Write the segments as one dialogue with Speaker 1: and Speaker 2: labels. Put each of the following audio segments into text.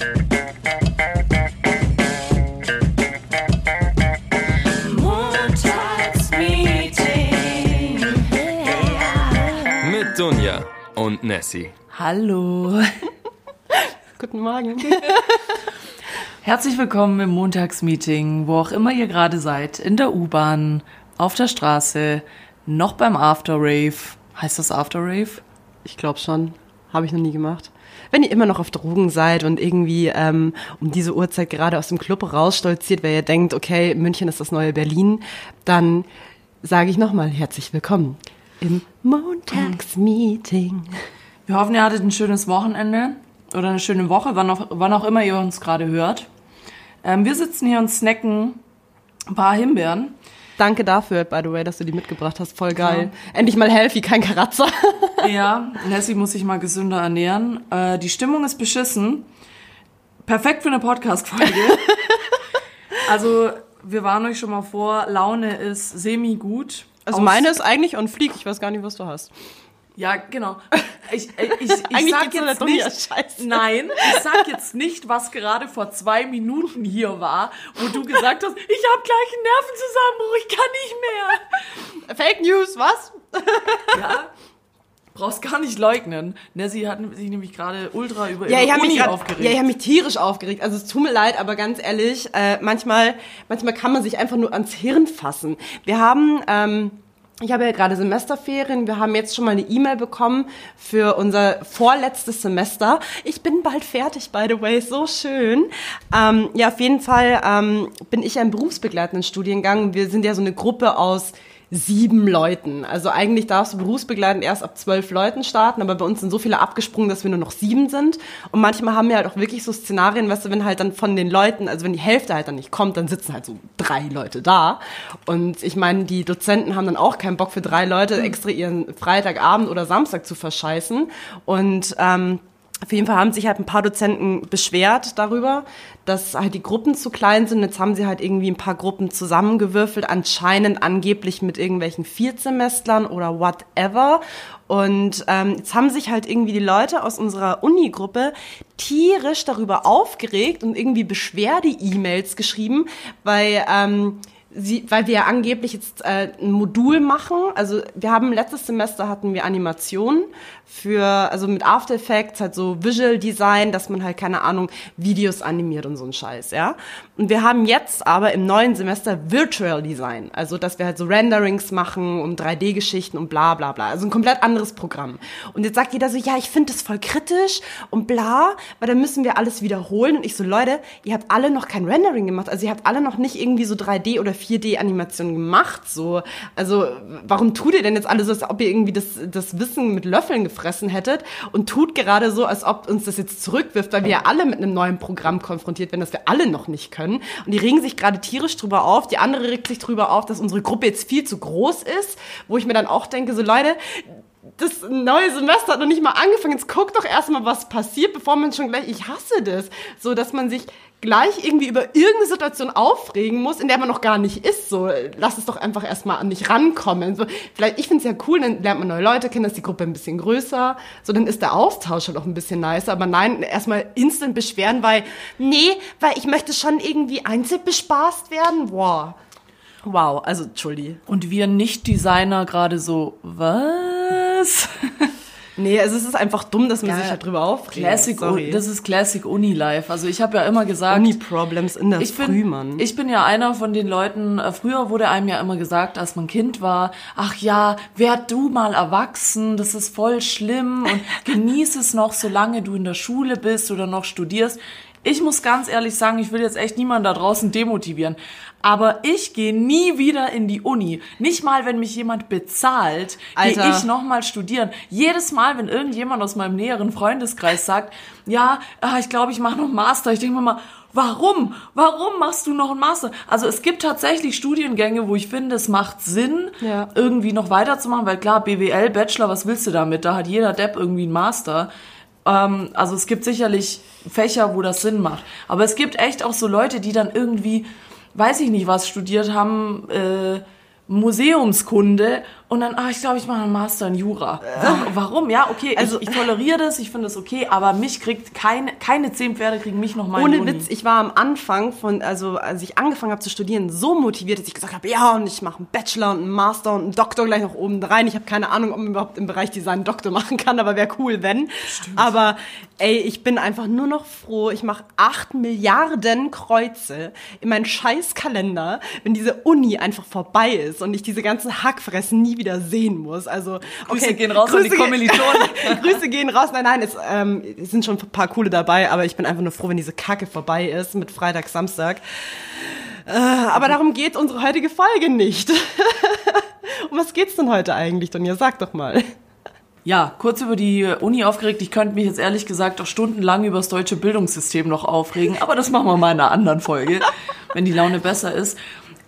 Speaker 1: Montagsmeeting.
Speaker 2: Mit Dunja und Nessie.
Speaker 1: Hallo.
Speaker 3: Guten Morgen.
Speaker 1: Herzlich willkommen im Montagsmeeting, wo auch immer ihr gerade seid. In der U-Bahn, auf der Straße, noch beim After Rave. Heißt das After Rave?
Speaker 3: Ich glaube schon. Habe ich noch nie gemacht. Wenn ihr immer noch auf Drogen seid und irgendwie ähm, um diese Uhrzeit gerade aus dem Club rausstolziert, weil ihr denkt, okay, München ist das neue Berlin, dann sage ich nochmal herzlich willkommen im Montagsmeeting.
Speaker 1: Wir hoffen, ihr hattet ein schönes Wochenende oder eine schöne Woche, wann auch, wann auch immer ihr uns gerade hört. Ähm, wir sitzen hier und snacken ein paar Himbeeren.
Speaker 3: Danke dafür, by the way, dass du die mitgebracht hast. Voll geil. Endlich mal healthy, kein Karatzer.
Speaker 1: Ja, Nessie muss sich mal gesünder ernähren. Äh, die Stimmung ist beschissen. Perfekt für eine Podcast-Folge. also, wir warnen euch schon mal vor, Laune ist semi-gut.
Speaker 3: Also
Speaker 1: Aus-
Speaker 3: meine ist eigentlich on fleek. Ich weiß gar nicht, was du hast.
Speaker 1: Ja, genau. Ich, ich, ich, ich
Speaker 3: Eigentlich
Speaker 1: sag jetzt nicht, nein, ich sag jetzt nicht, was gerade vor zwei Minuten hier war, wo du gesagt hast, ich habe gleich einen Nervenzusammenbruch, ich kann nicht mehr.
Speaker 3: Fake News, was?
Speaker 1: Ja, brauchst gar nicht leugnen. Nessie hat sich nämlich gerade ultra über
Speaker 3: Ja,
Speaker 1: ihre
Speaker 3: ich habe
Speaker 1: Uni
Speaker 3: mich, grad-
Speaker 1: aufgeregt.
Speaker 3: ja, ich hab mich tierisch aufgeregt. Also es tut mir leid, aber ganz ehrlich, äh, manchmal, manchmal kann man sich einfach nur ans Hirn fassen. Wir haben, ähm, ich habe ja gerade Semesterferien. Wir haben jetzt schon mal eine E-Mail bekommen für unser vorletztes Semester. Ich bin bald fertig, by the way, so schön. Ähm, ja, auf jeden Fall ähm, bin ich im berufsbegleitenden Studiengang. Wir sind ja so eine Gruppe aus sieben Leuten. Also eigentlich darfst du berufsbegleitend erst ab zwölf Leuten starten, aber bei uns sind so viele abgesprungen, dass wir nur noch sieben sind. Und manchmal haben wir halt auch wirklich so Szenarien, weißt du, wenn halt dann von den Leuten, also wenn die Hälfte halt dann nicht kommt, dann sitzen halt so drei Leute da. Und ich meine, die Dozenten haben dann auch keinen Bock für drei Leute extra ihren Freitagabend oder Samstag zu verscheißen. Und ähm, auf jeden Fall haben sich halt ein paar Dozenten beschwert darüber, dass halt die Gruppen zu klein sind. Jetzt haben sie halt irgendwie ein paar Gruppen zusammengewürfelt, anscheinend angeblich mit irgendwelchen Viertsemestlern oder whatever. Und ähm, jetzt haben sich halt irgendwie die Leute aus unserer Uni-Gruppe tierisch darüber aufgeregt und irgendwie Beschwerde-E-Mails geschrieben, weil ähm, Sie, weil wir ja angeblich jetzt äh, ein Modul machen. Also wir haben letztes Semester hatten wir Animationen für, also mit After Effects, halt so Visual Design, dass man halt, keine Ahnung, Videos animiert und so ein Scheiß, ja. Und wir haben jetzt aber im neuen Semester Virtual Design. Also dass wir halt so Renderings machen und 3D-Geschichten und bla bla bla. Also ein komplett anderes Programm. Und jetzt sagt jeder so, ja, ich finde das voll kritisch und bla, weil dann müssen wir alles wiederholen. Und ich so, Leute, ihr habt alle noch kein Rendering gemacht. Also ihr habt alle noch nicht irgendwie so 3D oder 4D-Animationen gemacht. So, also warum tut ihr denn jetzt alle so, als ob ihr irgendwie das, das Wissen mit Löffeln gefressen hättet und tut gerade so, als ob uns das jetzt zurückwirft, weil wir ja alle mit einem neuen Programm konfrontiert werden, das wir alle noch nicht können. Und die regen sich gerade tierisch drüber auf. Die andere regt sich drüber auf, dass unsere Gruppe jetzt viel zu groß ist, wo ich mir dann auch denke, so Leute, das neue Semester hat noch nicht mal angefangen. Jetzt guckt doch erstmal, was passiert, bevor man schon gleich, ich hasse das. So, dass man sich gleich irgendwie über irgendeine Situation aufregen muss, in der man noch gar nicht ist. So, lass es doch einfach erstmal an dich rankommen. So, vielleicht, ich finde es ja cool, dann lernt man neue Leute kennen, ist die Gruppe ein bisschen größer. So, dann ist der Austausch halt auch ein bisschen nicer. Aber nein, erstmal instant beschweren, weil, nee, weil ich möchte schon irgendwie einzeln bespaßt werden. Wow. Wow, also, Entschuldi.
Speaker 1: Und wir Nicht-Designer gerade so, was?
Speaker 3: Nee, also es ist einfach dumm, dass man
Speaker 1: Ja,
Speaker 3: sich halt drüber aufregt.
Speaker 1: Classic,
Speaker 3: Sorry.
Speaker 1: das ist Classic Uni Life. Also ich habe ja immer gesagt,
Speaker 3: Uni-Problems in der
Speaker 1: ich
Speaker 3: Früh,
Speaker 1: bin,
Speaker 3: Mann.
Speaker 1: ich bin ja einer von den Leuten, äh, früher wurde einem ja immer gesagt, als man Kind war, ach ja, werd du mal erwachsen, das ist voll schlimm und genieß es noch, solange du in der Schule bist oder noch studierst. Ich muss ganz ehrlich sagen, ich will jetzt echt niemanden da draußen demotivieren. Aber ich gehe nie wieder in die Uni. Nicht mal, wenn mich jemand bezahlt, gehe ich nochmal studieren. Jedes Mal, wenn irgendjemand aus meinem näheren Freundeskreis sagt, ja, ah, ich glaube, ich mache noch einen Master, ich denke mir mal, warum? Warum machst du noch einen Master? Also es gibt tatsächlich Studiengänge, wo ich finde, es macht Sinn,
Speaker 3: Ja.
Speaker 1: irgendwie noch weiterzumachen, weil klar, BWL, Bachelor, was willst du damit? Da hat jeder Depp irgendwie einen Master. Ähm, also es gibt sicherlich Fächer, wo das Sinn macht. Aber es gibt echt auch so Leute, die dann irgendwie, weiß ich nicht, was studiert haben, äh, Museumskunde Und dann, ah, ich glaube, ich mache einen Master in Jura. Warum? Ja, okay, also, ich, ich toleriere das, ich finde es okay, aber mich kriegt keine, keine zehn Pferde kriegen mich noch mal
Speaker 3: Ohne. Witz, ich war am Anfang von, also als ich angefangen habe zu studieren, so motiviert, dass ich gesagt habe, ja, und ich mache einen Bachelor und einen Master und einen Doktor gleich noch oben rein. Ich habe keine Ahnung, ob man überhaupt im Bereich Design einen Doktor machen kann, aber wäre cool, wenn. Aber ey, ich bin einfach nur noch froh. Ich mache acht Milliarden Kreuze in meinen Scheißkalender, wenn diese Uni einfach vorbei ist und ich diese ganzen Hackfressen nie wieder sehen muss. Also okay,
Speaker 1: Grüße gehen raus an die Kommilitonen.
Speaker 3: Grüße gehen raus. Nein, nein, es, ähm, es sind schon ein paar coole dabei, aber ich bin einfach nur froh, wenn diese Kacke vorbei ist mit Freitag, Samstag. Äh, aber darum geht unsere heutige Folge nicht. um was geht's denn heute eigentlich, Donja? Sag doch mal.
Speaker 1: Ja, kurz über die Uni aufgeregt. Ich könnte mich jetzt ehrlich gesagt auch stundenlang über das deutsche Bildungssystem noch aufregen, aber das machen wir mal in einer anderen Folge, wenn die Laune besser ist.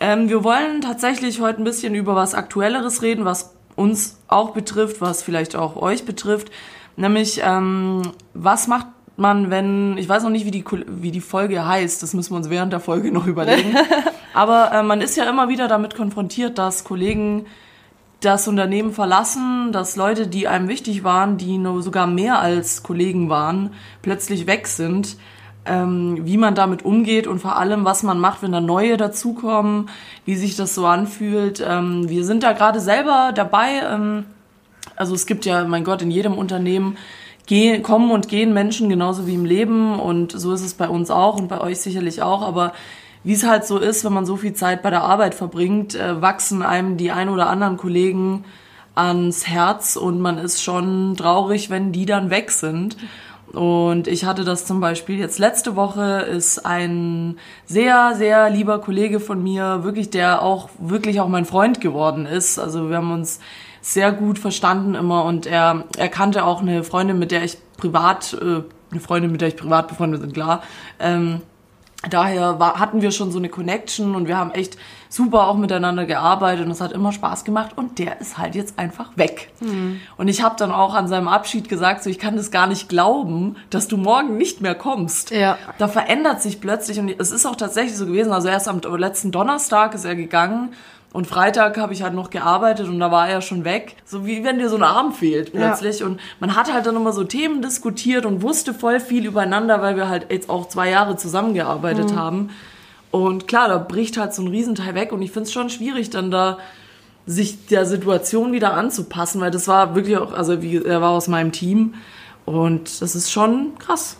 Speaker 1: Ähm, wir wollen tatsächlich heute ein bisschen über was Aktuelleres reden, was uns auch betrifft, was vielleicht auch euch betrifft. Nämlich, ähm, was macht man, wenn, ich weiß noch nicht, wie die, wie die Folge heißt, das müssen wir uns während der Folge noch überlegen. Aber äh, man ist ja immer wieder damit konfrontiert, dass Kollegen das Unternehmen verlassen, dass Leute, die einem wichtig waren, die nur sogar mehr als Kollegen waren, plötzlich weg sind. Ähm, wie man damit umgeht und vor allem, was man macht, wenn da neue dazukommen, wie sich das so anfühlt. Ähm, wir sind da gerade selber dabei. Ähm, also es gibt ja, mein Gott, in jedem Unternehmen gehen, kommen und gehen Menschen genauso wie im Leben und so ist es bei uns auch und bei euch sicherlich auch, aber wie es halt so ist, wenn man so viel Zeit bei der Arbeit verbringt, äh, wachsen einem die ein oder anderen Kollegen ans Herz und man ist schon traurig, wenn die dann weg sind. Und ich hatte das zum Beispiel jetzt letzte Woche ist ein sehr, sehr lieber Kollege von mir, wirklich, der auch wirklich auch mein Freund geworden ist. Also wir haben uns sehr gut verstanden immer und er, er kannte auch eine Freundin, mit der ich privat, äh, eine Freundin, mit der ich privat befreundet bin, klar. Ähm, daher war, hatten wir schon so eine Connection und wir haben echt super auch miteinander gearbeitet und es hat immer Spaß gemacht und der ist halt jetzt einfach weg. Und ich habe dann auch an seinem Abschied gesagt, so ich kann das gar nicht glauben, dass du morgen nicht mehr kommst.
Speaker 3: Ja.
Speaker 1: Da verändert sich plötzlich und es ist auch tatsächlich so gewesen, also erst am letzten Donnerstag ist er gegangen und Freitag habe ich halt noch gearbeitet und da war er schon weg. So wie wenn dir so ein Arm fehlt plötzlich. Und man hat halt dann immer so Themen diskutiert und wusste voll viel übereinander, weil wir halt jetzt auch zwei Jahre zusammengearbeitet haben. Und klar, da bricht halt so ein Riesenteil weg und ich finde es schon schwierig, dann da sich der Situation wieder anzupassen, weil das war wirklich auch, also wie, er war aus meinem Team und das ist schon krass.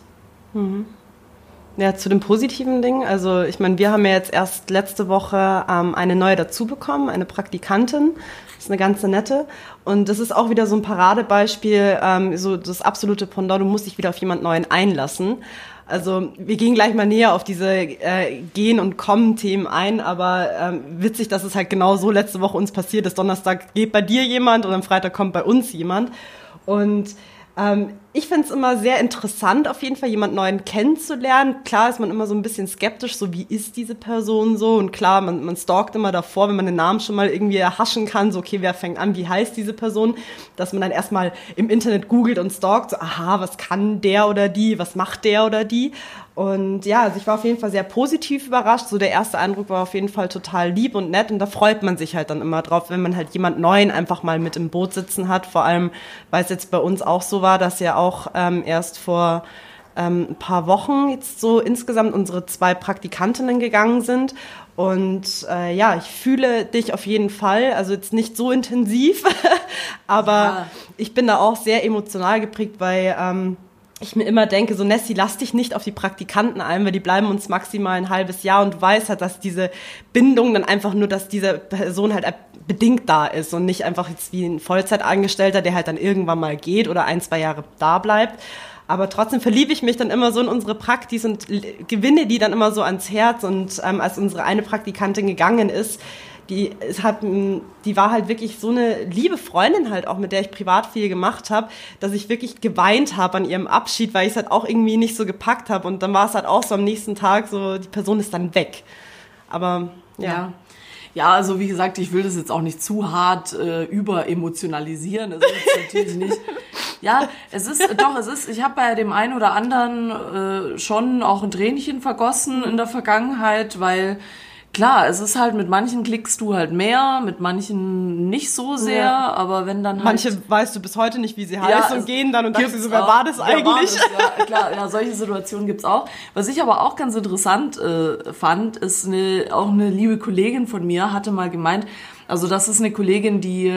Speaker 3: Ja, zu dem positiven Ding. Also ich meine, wir haben ja jetzt erst letzte Woche ähm, eine neue dazu bekommen, eine Praktikantin. Das ist eine ganze nette. Und das ist auch wieder so ein Paradebeispiel, ähm, so das absolute Pendant, du musst dich wieder auf jemand Neuen einlassen. Also wir gehen gleich mal näher auf diese äh, Gehen- und Kommen-Themen ein, aber ähm, witzig, dass es halt genau so letzte Woche uns passiert ist. Donnerstag geht bei dir jemand und am Freitag kommt bei uns jemand. Und ähm, ich finde es immer sehr interessant, auf jeden Fall jemand Neuen kennenzulernen. Klar ist man immer so ein bisschen skeptisch, so wie ist diese Person so? Und klar, man, man stalkt immer davor, wenn man den Namen schon mal irgendwie erhaschen kann, so okay, wer fängt an, wie heißt diese Person? Dass man dann erstmal im Internet googelt und stalkt, so aha, was kann der oder die, was macht der oder die? Und ja, also ich war auf jeden Fall sehr positiv überrascht. So der erste Eindruck war auf jeden Fall total lieb und nett und da freut man sich halt dann immer drauf, wenn man halt jemand Neuen einfach mal mit im Boot sitzen hat. Vor allem, weil es jetzt bei uns auch so war, dass ja auch ähm, erst vor ähm, ein paar Wochen jetzt so insgesamt unsere zwei Praktikantinnen gegangen sind. Und äh, ja, ich fühle dich auf jeden Fall, also jetzt nicht so intensiv, aber
Speaker 1: Ja.
Speaker 3: ich bin da auch sehr emotional geprägt, weil ähm, ich mir immer denke, so Nessie, lass dich nicht auf die Praktikanten ein, weil die bleiben uns maximal ein halbes Jahr und du weißt halt, dass diese Bindung dann einfach nur, dass diese Person halt bedingt da ist und nicht einfach jetzt wie ein Vollzeitangestellter, der halt dann irgendwann mal geht oder ein, zwei Jahre da bleibt. Aber trotzdem verliebe ich mich dann immer so in unsere Praktis und gewinne die dann immer so ans Herz. Und ähm, als unsere eine Praktikantin gegangen ist, die, es hat, mh, die war halt wirklich so eine liebe Freundin halt auch, mit der ich privat viel gemacht habe, dass ich wirklich geweint habe an ihrem Abschied, weil ich es halt auch irgendwie nicht so gepackt habe. Und dann war es halt auch so am nächsten Tag so, die Person ist dann weg. Aber ja.
Speaker 1: Ja. Ja, also wie gesagt, ich will das jetzt auch nicht zu hart äh, überemotionalisieren. Das ist natürlich nicht. Ja, es ist doch, es ist. Ich habe bei dem einen oder anderen äh, schon auch ein Tränchen vergossen in der Vergangenheit, weil Klar, es ist halt, mit manchen klickst du halt mehr, mit manchen nicht so sehr,
Speaker 3: Ja.
Speaker 1: aber wenn dann halt...
Speaker 3: Manche weißt du bis heute nicht, wie sie heißt und gehen dann und denkst
Speaker 1: gibt's
Speaker 3: so, wer war das eigentlich?
Speaker 1: war das? Ja, klar, ja, solche Situationen gibt's auch. Was ich aber auch ganz interessant äh, fand, ist eine, auch eine liebe Kollegin von mir hatte mal gemeint, also das ist eine Kollegin, die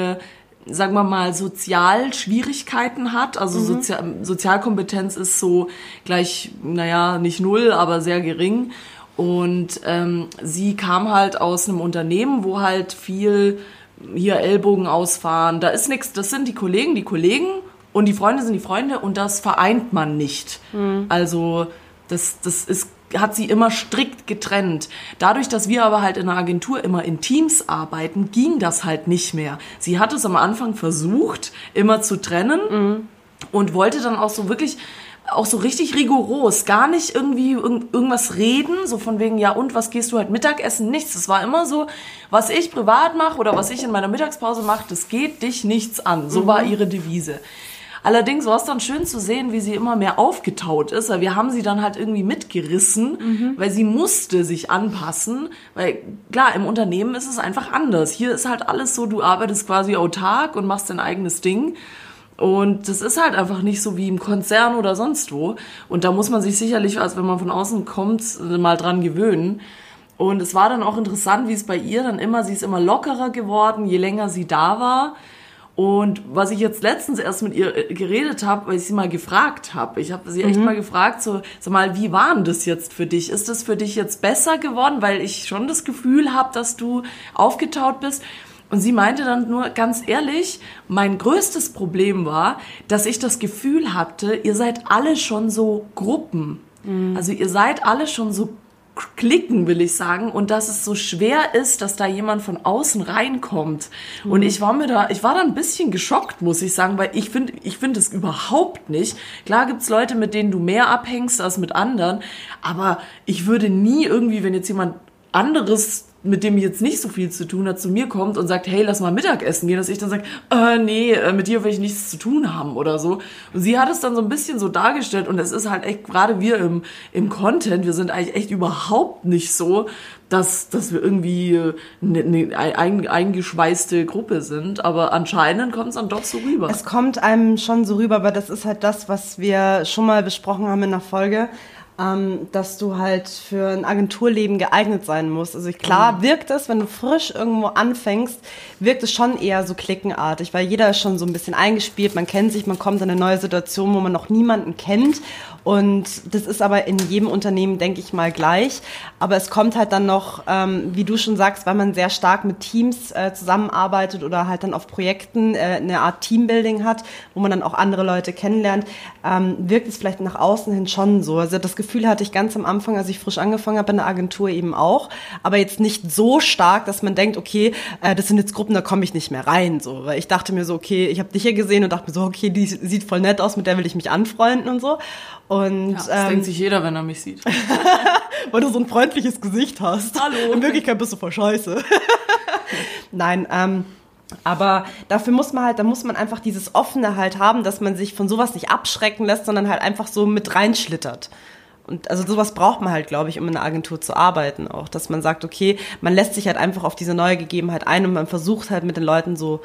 Speaker 1: sagen wir mal, Sozialschwierigkeiten hat. Also
Speaker 3: Mhm.
Speaker 1: Sozial Sozialkompetenz ist so gleich, naja, nicht null, aber sehr gering. Und ähm, sie kam halt aus einem Unternehmen, wo halt viel hier Ellbogen ausfahren, da ist nichts, das sind die Kollegen, die Kollegen und die Freunde sind die Freunde und das vereint man nicht. Also das, das ist, hat sie immer strikt getrennt. Dadurch, dass wir aber halt in der Agentur immer in Teams arbeiten, ging das halt nicht mehr. Sie hat es am Anfang versucht, immer zu trennen und wollte dann auch so wirklich auch so richtig rigoros, gar nicht irgendwie irg irgendwas reden, so von wegen, ja und, was gehst du halt Mittagessen? Nichts. Es war immer so, was ich privat mache oder was ich in meiner Mittagspause mache, das geht dich nichts an. So war ihre Devise. Allerdings war es dann schön zu sehen, wie sie immer mehr aufgetaut ist, weil wir haben sie dann halt irgendwie mitgerissen, weil sie musste sich anpassen, weil klar, im Unternehmen ist es einfach anders. Hier ist halt alles so, du arbeitest quasi autark und machst dein eigenes Ding. Und das ist halt einfach nicht so wie im Konzern oder sonst wo. Und da muss man sich sicherlich, als wenn man von außen kommt, mal dran gewöhnen. Und es war dann auch interessant, wie es bei ihr dann immer, sie ist immer lockerer geworden, je länger sie da war. Und was ich jetzt letztens erst mit ihr äh, geredet habe, weil ich sie mal gefragt habe, ich habe sie echt mal gefragt, so, sag mal, wie war denn das jetzt für dich? Ist das für dich jetzt besser geworden, weil ich schon das Gefühl habe, dass du aufgetaut bist? Und sie meinte dann nur ganz ehrlich, mein größtes Problem war, dass ich das Gefühl hatte, ihr seid alle schon so Gruppen. Also ihr seid alle schon so klicken, will ich sagen, und dass es so schwer ist, dass da jemand von außen reinkommt. Und ich war mir da, ich war da ein bisschen geschockt, muss ich sagen, weil ich finde, ich finde es überhaupt nicht. Klar gibt's Leute, mit denen du mehr abhängst als mit anderen, aber ich würde nie irgendwie, wenn jetzt jemand anderes mit dem jetzt nicht so viel zu tun hat, zu mir kommt und sagt, hey, lass mal Mittagessen gehen, dass ich dann sage, äh, nee, äh, mit dir will ich nichts zu tun haben oder so. Und sie hat es dann so ein bisschen so dargestellt und es ist halt echt, gerade wir im, im Content, wir sind eigentlich echt überhaupt nicht so, dass, dass wir irgendwie eine, eine ein, eingeschweißte Gruppe sind, aber anscheinend kommt es dann doch so rüber.
Speaker 3: Es kommt einem schon so rüber, aber das ist halt das, was wir schon mal besprochen haben in der Folge. Ähm, dass du halt für ein Agenturleben geeignet sein musst. Also klar wirkt es, wenn du frisch irgendwo anfängst, wirkt es schon eher so klickenartig, weil jeder ist schon so ein bisschen eingespielt, man kennt sich, man kommt in eine neue Situation, wo man noch niemanden kennt. Und das ist aber in jedem Unternehmen, denke ich mal, gleich. Aber es kommt halt dann noch, ähm, wie du schon sagst, weil man sehr stark mit Teams äh, zusammenarbeitet oder halt dann auf Projekten äh, eine Art Teambuilding hat, wo man dann auch andere Leute kennenlernt, ähm, wirkt es vielleicht nach außen hin schon so. Also das Gefühl hatte ich ganz am Anfang, als ich frisch angefangen habe in der Agentur eben auch, aber jetzt nicht so stark, dass man denkt, okay, äh, das sind jetzt Gruppen, da komme ich nicht mehr rein. So, weil ich dachte mir so, okay, ich habe dich hier gesehen und dachte mir so, okay, die sieht voll nett aus, mit der will ich mich anfreunden und so.
Speaker 1: Ja, das
Speaker 3: ähm,
Speaker 1: denkt sich jeder, wenn er mich sieht.
Speaker 3: weil du so ein freundliches Gesicht hast.
Speaker 1: Hallo.
Speaker 3: In Wirklichkeit bist du voll scheiße. Nein, ähm, aber dafür muss man halt, da muss man einfach dieses Offene halt haben, dass man sich von sowas nicht abschrecken lässt, sondern halt einfach so mit reinschlittert. Und also sowas braucht man halt, glaube ich, um in einer Agentur zu arbeiten auch, dass man sagt, okay, man lässt sich halt einfach auf diese neue Gegebenheit ein und man versucht halt mit den Leuten so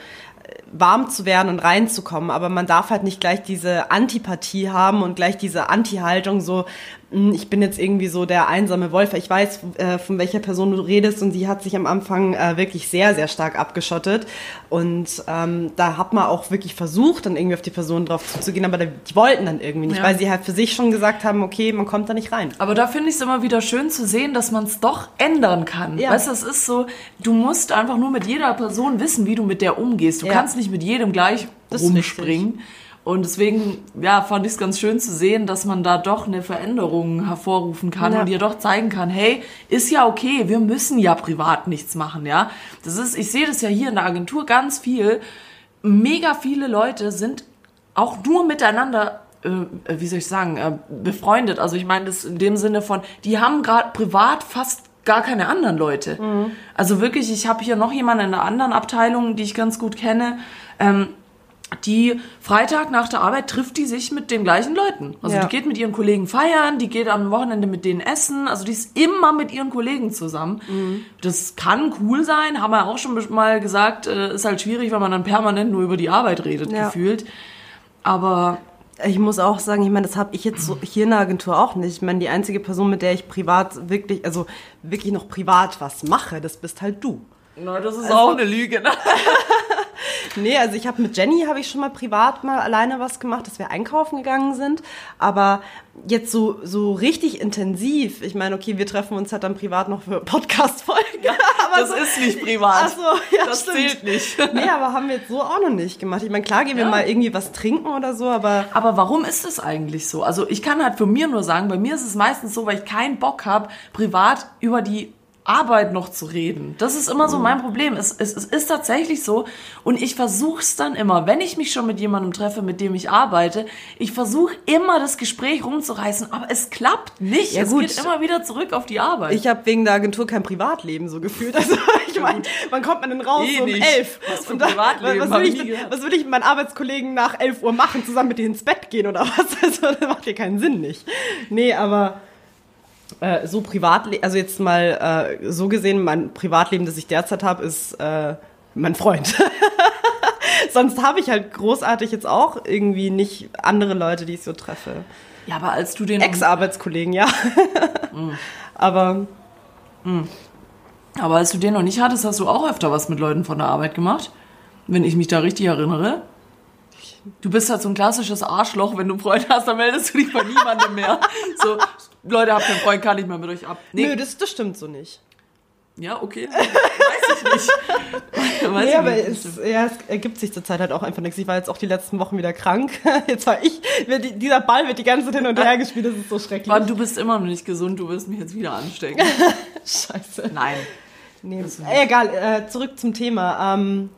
Speaker 3: warm zu werden und reinzukommen, aber man darf halt nicht gleich diese Antipathie haben und gleich diese Anti-Haltung so, "Hm, ich bin jetzt irgendwie so der einsame Wolf. Ich weiß, äh, von welcher Person du redest und sie hat sich am Anfang äh, wirklich sehr, sehr stark abgeschottet und ähm, da hat man auch wirklich versucht, dann irgendwie auf die Person drauf zuzugehen, aber die wollten dann irgendwie nicht,
Speaker 1: Ja.
Speaker 3: weil sie halt für sich schon gesagt haben, okay, man kommt da nicht rein.
Speaker 1: Aber da finde ich es immer wieder schön zu sehen, dass man es doch ändern kann.
Speaker 3: Ja.
Speaker 1: Weißt du, es ist so, du musst einfach nur mit jeder Person wissen, wie du mit der umgehst. Du
Speaker 3: Ja.
Speaker 1: kannst nicht mit jedem gleich
Speaker 3: Das
Speaker 1: rumspringen. Und deswegen, ja, fand ich es ganz schön zu sehen, dass man da doch eine Veränderung hervorrufen kann
Speaker 3: Ja.
Speaker 1: und dir doch zeigen kann, hey, ist ja okay, wir müssen ja privat nichts machen, ja. Das ist, ich sehe das ja hier in der Agentur ganz viel. Mega viele Leute sind auch nur miteinander äh, wie soll ich sagen, äh, befreundet. Also ich meine das in dem Sinne von, die haben gerade privat fast gar keine anderen Leute. Also wirklich, ich habe hier noch jemanden in einer anderen Abteilung, die ich ganz gut kenne. Ähm, die Freitag nach der Arbeit trifft die sich mit den gleichen Leuten. Also
Speaker 3: Ja.
Speaker 1: die geht mit ihren Kollegen feiern, die geht am Wochenende mit denen essen. Also die ist immer mit ihren Kollegen zusammen.
Speaker 3: Mhm.
Speaker 1: Das kann cool sein, haben wir auch schon mal gesagt. Äh, ist halt schwierig, weil man dann permanent nur über die Arbeit redet,
Speaker 3: Ja.
Speaker 1: gefühlt. Aber
Speaker 3: Ich muss auch sagen, ich meine, das habe ich jetzt so hier in der Agentur auch nicht. Ich meine, die einzige Person, mit der ich privat wirklich, also wirklich noch privat was mache, das bist halt du.
Speaker 1: Na, das ist
Speaker 3: Also
Speaker 1: auch eine Lüge. Ne?
Speaker 3: Nee, also ich habe mit Jenny habe ich schon mal privat mal alleine was gemacht, dass wir einkaufen gegangen sind. Aber jetzt so, so richtig intensiv. Ich meine, okay, wir treffen uns halt dann privat noch für Podcast-Folgen. aber
Speaker 1: das ist nicht privat.
Speaker 3: Ach so, ja,
Speaker 1: das
Speaker 3: stimmt.
Speaker 1: zählt nicht.
Speaker 3: Nee, aber haben wir jetzt so auch noch nicht gemacht. Ich meine, klar gehen wir
Speaker 1: Ja.
Speaker 3: mal irgendwie was trinken oder so, aber
Speaker 1: Aber warum ist es eigentlich so? Also ich kann halt für mir nur sagen, bei mir ist es meistens so, weil ich keinen Bock habe, privat über die Arbeit noch zu reden. Das ist immer so mein Problem. Es, es, es ist tatsächlich so und ich versuche es dann immer, wenn ich mich schon mit jemandem treffe, mit dem ich arbeite, ich versuche immer das Gespräch rumzureißen, aber es klappt nicht.
Speaker 3: Ja,
Speaker 1: es
Speaker 3: gut.
Speaker 1: geht immer wieder zurück auf die Arbeit.
Speaker 3: ich habe wegen der Agentur kein Privatleben so gefühlt. Also ich meine, wann kommt man denn raus
Speaker 1: Eh
Speaker 3: so um
Speaker 1: nicht.
Speaker 3: elf?
Speaker 1: Was für ein Privatleben,
Speaker 3: was,
Speaker 1: hab
Speaker 3: will
Speaker 1: ich
Speaker 3: was will ich mit meinen Arbeitskollegen nach 11 Uhr machen? Zusammen mit denen ins Bett gehen oder was? Also das macht ja keinen Sinn nicht. Nee, aber äh, so Privatleben, also jetzt mal äh, so gesehen, mein Privatleben, das ich derzeit habe, ist äh, mein Freund. Sonst habe ich halt großartig jetzt auch irgendwie nicht andere Leute, die ich so treffe.
Speaker 1: ja, aber als du den
Speaker 3: Ex-Arbeitskollegen, ja. Aber
Speaker 1: aber als du den noch nicht hattest, hast du auch öfter was mit Leuten von der Arbeit gemacht, wenn ich mich da richtig erinnere. Du bist halt so ein klassisches Arschloch, wenn du einen Freund hast, dann meldest du dich bei niemandem mehr. So, Leute, habt einen Freund, kann ich mal mit euch ab. Nee,
Speaker 3: nö, das, das stimmt so nicht.
Speaker 1: ja, okay. Weiß ich nicht. Weiß
Speaker 3: Nee,
Speaker 1: ich
Speaker 3: aber
Speaker 1: nicht.
Speaker 3: es, ja, es ergibt sich zurzeit halt auch einfach nichts. Ich war jetzt auch die letzten Wochen wieder krank. Jetzt war ich, dieser Ball wird die ganze Zeit hin und her gespielt, das ist so schrecklich.
Speaker 1: Mann, du bist immer noch nicht gesund, du wirst mich jetzt wieder anstecken.
Speaker 3: Scheiße.
Speaker 1: Nein.
Speaker 3: Nee, äh, egal, äh, zurück zum Thema. Ähm,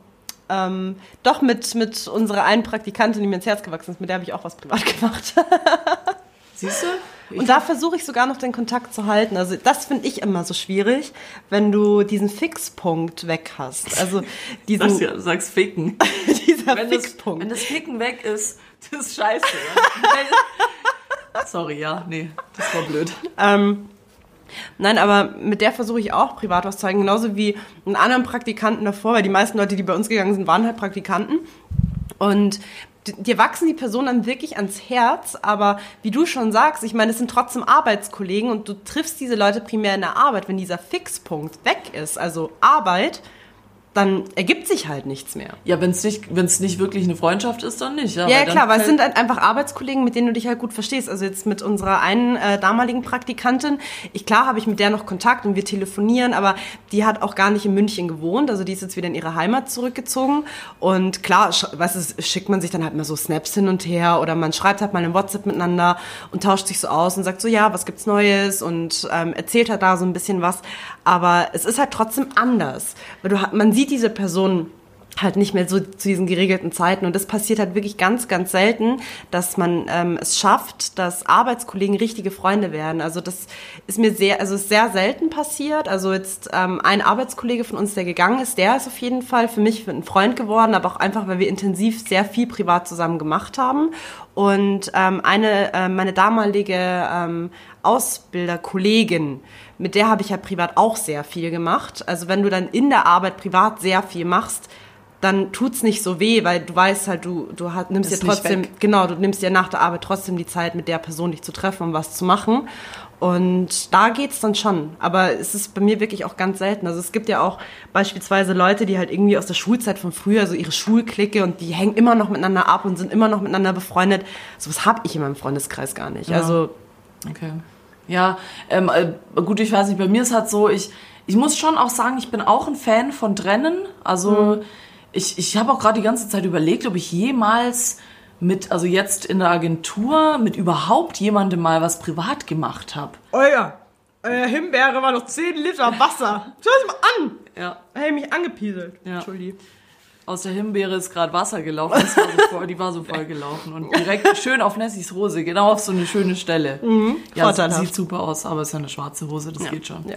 Speaker 3: ähm, doch mit, mit unserer einen Praktikantin, die mir ins Herz gewachsen ist, mit der habe ich auch was privat gemacht.
Speaker 1: Siehst du?
Speaker 3: Und da versuche ich sogar noch den Kontakt zu halten. Also das finde ich immer so schwierig, wenn du diesen Fixpunkt weg hast. Also diesen,
Speaker 1: Sagst, ja, sagst ficken.
Speaker 3: dieser
Speaker 1: Wenn das,
Speaker 3: Fixpunkt.
Speaker 1: wenn das Ficken weg ist, das ist scheiße. Sorry, ja, nee, das war blöd.
Speaker 3: Ähm, nein, aber mit der versuche ich auch privat was zu zeigen, genauso wie einen anderen Praktikanten davor, weil die meisten Leute, die bei uns gegangen sind, waren halt Praktikanten. Und dir wachsen die Personen dann wirklich ans Herz, aber wie du schon sagst, ich meine, es sind trotzdem Arbeitskollegen und du triffst diese Leute primär in der Arbeit, wenn dieser Fixpunkt weg ist, also Arbeit, dann ergibt sich halt nichts mehr.
Speaker 1: Ja, wenn es nicht, wenn's nicht wirklich eine Freundschaft ist, dann nicht. Ja,
Speaker 3: Ja,
Speaker 1: weil
Speaker 3: klar, weil es sind halt einfach Arbeitskollegen, mit denen du dich halt gut verstehst. Also jetzt mit unserer einen äh, damaligen Praktikantin, ich klar habe ich mit der noch Kontakt und wir telefonieren, aber die hat auch gar nicht in München gewohnt. Also die ist jetzt wieder in ihre Heimat zurückgezogen. Und klar, weißt du, schickt man sich dann halt mal so Snaps hin und her oder man schreibt halt mal in WhatsApp miteinander und tauscht sich so aus und sagt so, ja, was gibt's Neues und ähm, erzählt halt da so ein bisschen was. Aber es ist halt trotzdem anders, weil du man sieht diese Person halt nicht mehr so zu diesen geregelten Zeiten. Und das passiert halt wirklich ganz, ganz selten, dass man ähm, es schafft, dass Arbeitskollegen richtige Freunde werden. Also das ist mir sehr, also sehr selten passiert. Also jetzt ähm, ein Arbeitskollege von uns, der gegangen ist, der ist auf jeden Fall für mich ein Freund geworden, aber auch einfach, weil wir intensiv sehr viel privat zusammen gemacht haben. Und ähm, eine, äh, meine damalige ähm, Ausbilderkollegin, mit der habe ich ja privat auch sehr viel gemacht. Also wenn du dann in der Arbeit privat sehr viel machst, dann tut's nicht so weh, weil du weißt halt, du, du hat, nimmst dir
Speaker 1: nicht
Speaker 3: trotzdem, genau, du nimmst dir nach der Arbeit trotzdem die Zeit, mit der Person dich zu treffen und was zu machen. Und da geht's dann schon. Aber es ist bei mir wirklich auch ganz selten. Also es gibt ja auch beispielsweise Leute, die halt irgendwie aus der Schulzeit von früher, so ihre Schulklicke und die hängen immer noch miteinander ab und sind immer noch miteinander befreundet. Sowas habe ich in meinem Freundeskreis gar nicht. Also
Speaker 1: Okay. Ja, ähm, äh, gut, ich weiß nicht, bei mir ist halt so, ich, ich muss schon auch sagen, ich bin auch ein Fan von Trennen. Also ich, ich habe auch gerade die ganze Zeit überlegt, ob ich jemals mit, also jetzt in der Agentur, mit überhaupt jemandem mal was privat gemacht habe.
Speaker 3: Euer, euer Himbeere war noch 10 Liter Wasser. Schau es mal an.
Speaker 1: Ja.
Speaker 3: Hey, mich angepieselt.
Speaker 1: Ja.
Speaker 3: Entschuldigung.
Speaker 1: Aus der Himbeere ist gerade Wasser gelaufen, war so voll, die war so voll gelaufen und direkt schön auf Nessys Hose, genau auf so eine schöne Stelle. Ja,
Speaker 3: vorteilhaft.
Speaker 1: sieht super aus, aber es ist ja eine schwarze Hose, das geht schon.
Speaker 3: ja.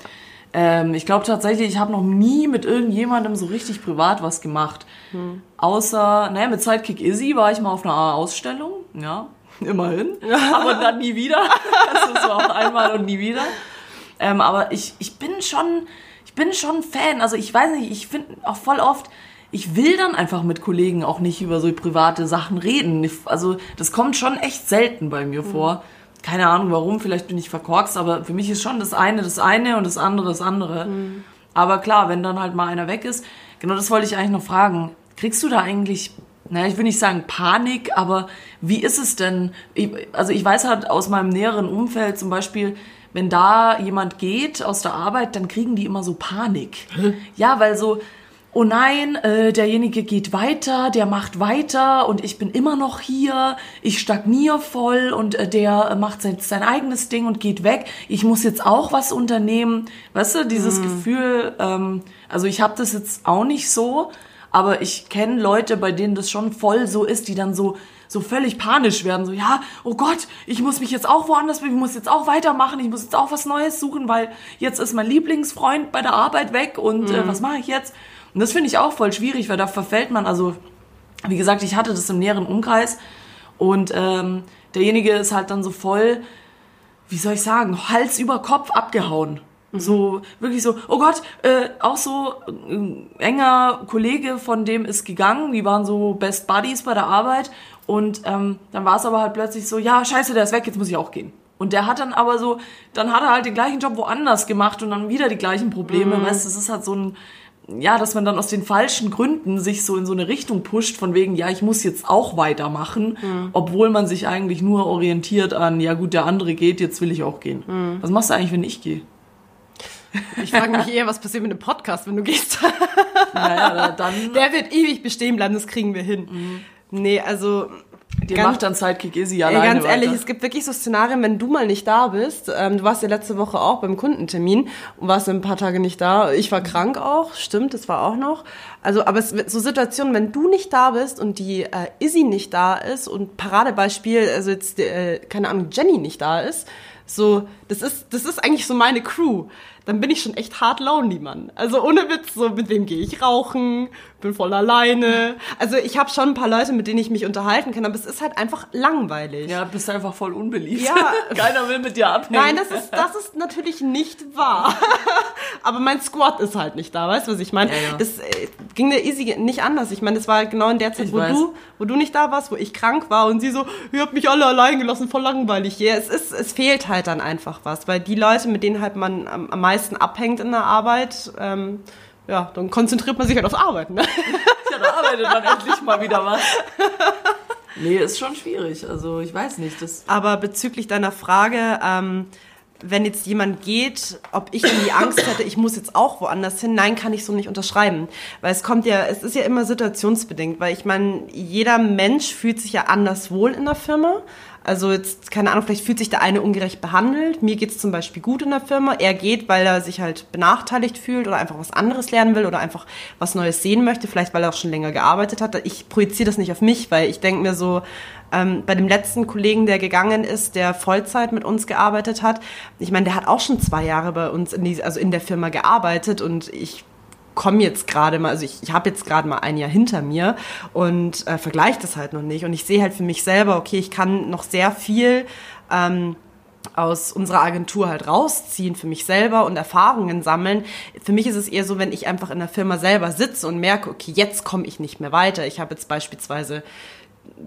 Speaker 1: Ähm, ich glaube tatsächlich, ich habe noch nie mit irgendjemandem so richtig privat was gemacht. Hm. Außer, naja, mit Sidekick Izzy war ich mal auf einer Ausstellung, ja, immerhin. aber dann nie wieder. das war auch einmal und nie wieder. Ähm, aber ich, ich bin schon, ich bin schon Fan. Also ich weiß nicht, ich finde auch voll oft, ich will dann einfach mit Kollegen auch nicht über so private Sachen reden. Also das kommt schon echt selten bei mir mhm. vor. Keine Ahnung warum, vielleicht bin ich verkorkst, aber für mich ist schon das eine das eine und das andere das andere. Mhm. Aber klar, wenn dann halt mal einer weg ist, genau das wollte ich eigentlich noch fragen. Kriegst du da eigentlich, naja, ich will nicht sagen Panik, aber wie ist es denn? Ich, also ich weiß halt aus meinem näheren Umfeld zum Beispiel, wenn da jemand geht aus der Arbeit, dann kriegen die immer so Panik. Hä? Ja, weil so, oh nein, äh, derjenige geht weiter, der macht weiter und ich bin immer noch hier, ich stagniere voll und äh, der macht sein, sein eigenes Ding und geht weg. Ich muss jetzt auch was unternehmen. Weißt du, dieses mhm. Gefühl, ähm, also ich habe das jetzt auch nicht so, aber ich kenne Leute, bei denen das schon voll so ist, die dann so so völlig panisch werden, so ja, oh Gott, ich muss mich jetzt auch woanders, ich muss jetzt auch weitermachen, ich muss jetzt auch was Neues suchen, weil jetzt ist mein Lieblingsfreund bei der Arbeit weg und mhm. äh, was mache ich jetzt? Und das finde ich auch voll schwierig, weil da verfällt man, also wie gesagt, ich hatte das im näheren Umkreis und ähm, derjenige ist halt dann so voll, wie soll ich sagen, Hals über Kopf abgehauen. Mhm. So, wirklich so, oh Gott, äh, auch so ein äh, enger Kollege von dem ist gegangen, die waren so Best Buddies bei der Arbeit und ähm, dann war es aber halt plötzlich so, ja, scheiße, der ist weg, jetzt muss ich auch gehen. Und der hat dann aber so, dann hat er halt den gleichen Job woanders gemacht und dann wieder die gleichen Probleme. Mhm. Weißt du, das ist halt so ein, ja, dass man dann aus den falschen Gründen sich so in so eine Richtung pusht, von wegen, ja, ich muss jetzt auch weitermachen, mhm. obwohl man sich eigentlich nur orientiert an, ja gut, der andere geht, jetzt will ich auch gehen. Mhm. Was machst du eigentlich, wenn ich gehe?
Speaker 3: Ich frage mich eher, was passiert mit dem Podcast, wenn du gehst. naja, dann. Der wird ewig bestehen bleiben, das kriegen wir hin. Mhm. Nee, also
Speaker 1: die ganz, macht dann Sidekick Izzy alleine
Speaker 3: Ganz ehrlich, weiter. es gibt wirklich so Szenarien, wenn du mal nicht da bist. Ähm, du warst ja letzte Woche auch beim Kundentermin und warst ein paar Tage nicht da. Ich war krank auch, stimmt, das war auch noch. Also, aber es so Situationen, wenn du nicht da bist und die äh, Izzy nicht da ist und Paradebeispiel, also jetzt äh, keine Ahnung, Jenny nicht da ist, so, das ist, das ist eigentlich so meine Crew dann bin ich schon echt hart lonely, Mann. Also ohne Witz, so mit wem gehe ich rauchen, bin voll alleine. Also ich habe schon ein paar Leute, mit denen ich mich unterhalten kann, aber es ist halt einfach langweilig.
Speaker 1: Ja, bist einfach voll unbeliebt. Ja. Keiner will mit dir abhängen.
Speaker 3: Nein, das ist, das ist natürlich nicht wahr. aber mein Squad ist halt nicht da, weißt du, was ich meine? Ja, ja. Das äh, ging der Easy nicht anders. Ich meine, das war genau in der Zeit, wo du, wo du nicht da warst, wo ich krank war und sie so, ihr habt mich alle allein gelassen, voll langweilig. Ja, es ist, es fehlt halt dann einfach was, weil die Leute, mit denen halt man am, am meisten abhängt in der Arbeit, ähm, ja, dann konzentriert man sich halt aufs Arbeiten. Ne?
Speaker 1: Ja, da arbeitet man endlich mal wieder was. Nee, ist schon schwierig. Also ich weiß nicht. Das
Speaker 3: Aber bezüglich deiner Frage, ähm, wenn jetzt jemand geht, ob ich dann die Angst hätte, ich muss jetzt auch woanders hin, nein, kann ich so nicht unterschreiben. Weil es kommt ja, es ist ja immer situationsbedingt, weil ich meine, jeder Mensch fühlt sich ja anders wohl in der Firma. Also jetzt, keine Ahnung, vielleicht fühlt sich der eine ungerecht behandelt. Mir geht's zum Beispiel gut in der Firma. Er geht, weil er sich halt benachteiligt fühlt oder einfach was anderes lernen will oder einfach was Neues sehen möchte, vielleicht weil er auch schon länger gearbeitet hat. Ich projiziere das nicht auf mich, weil ich denke mir so, ähm, bei dem letzten Kollegen, der gegangen ist, der Vollzeit mit uns gearbeitet hat, ich meine, der hat auch schon zwei Jahre bei uns in die, also in der Firma gearbeitet und ich komme jetzt gerade mal, also ich, ich habe jetzt gerade mal ein Jahr hinter mir und äh, vergleiche das halt noch nicht. Und ich sehe halt für mich selber, okay, ich kann noch sehr viel ähm, aus unserer Agentur halt rausziehen für mich selber und Erfahrungen sammeln. Für mich ist es eher so, wenn ich einfach in der Firma selber sitze und merke, okay, jetzt komme ich nicht mehr weiter. Ich habe jetzt beispielsweise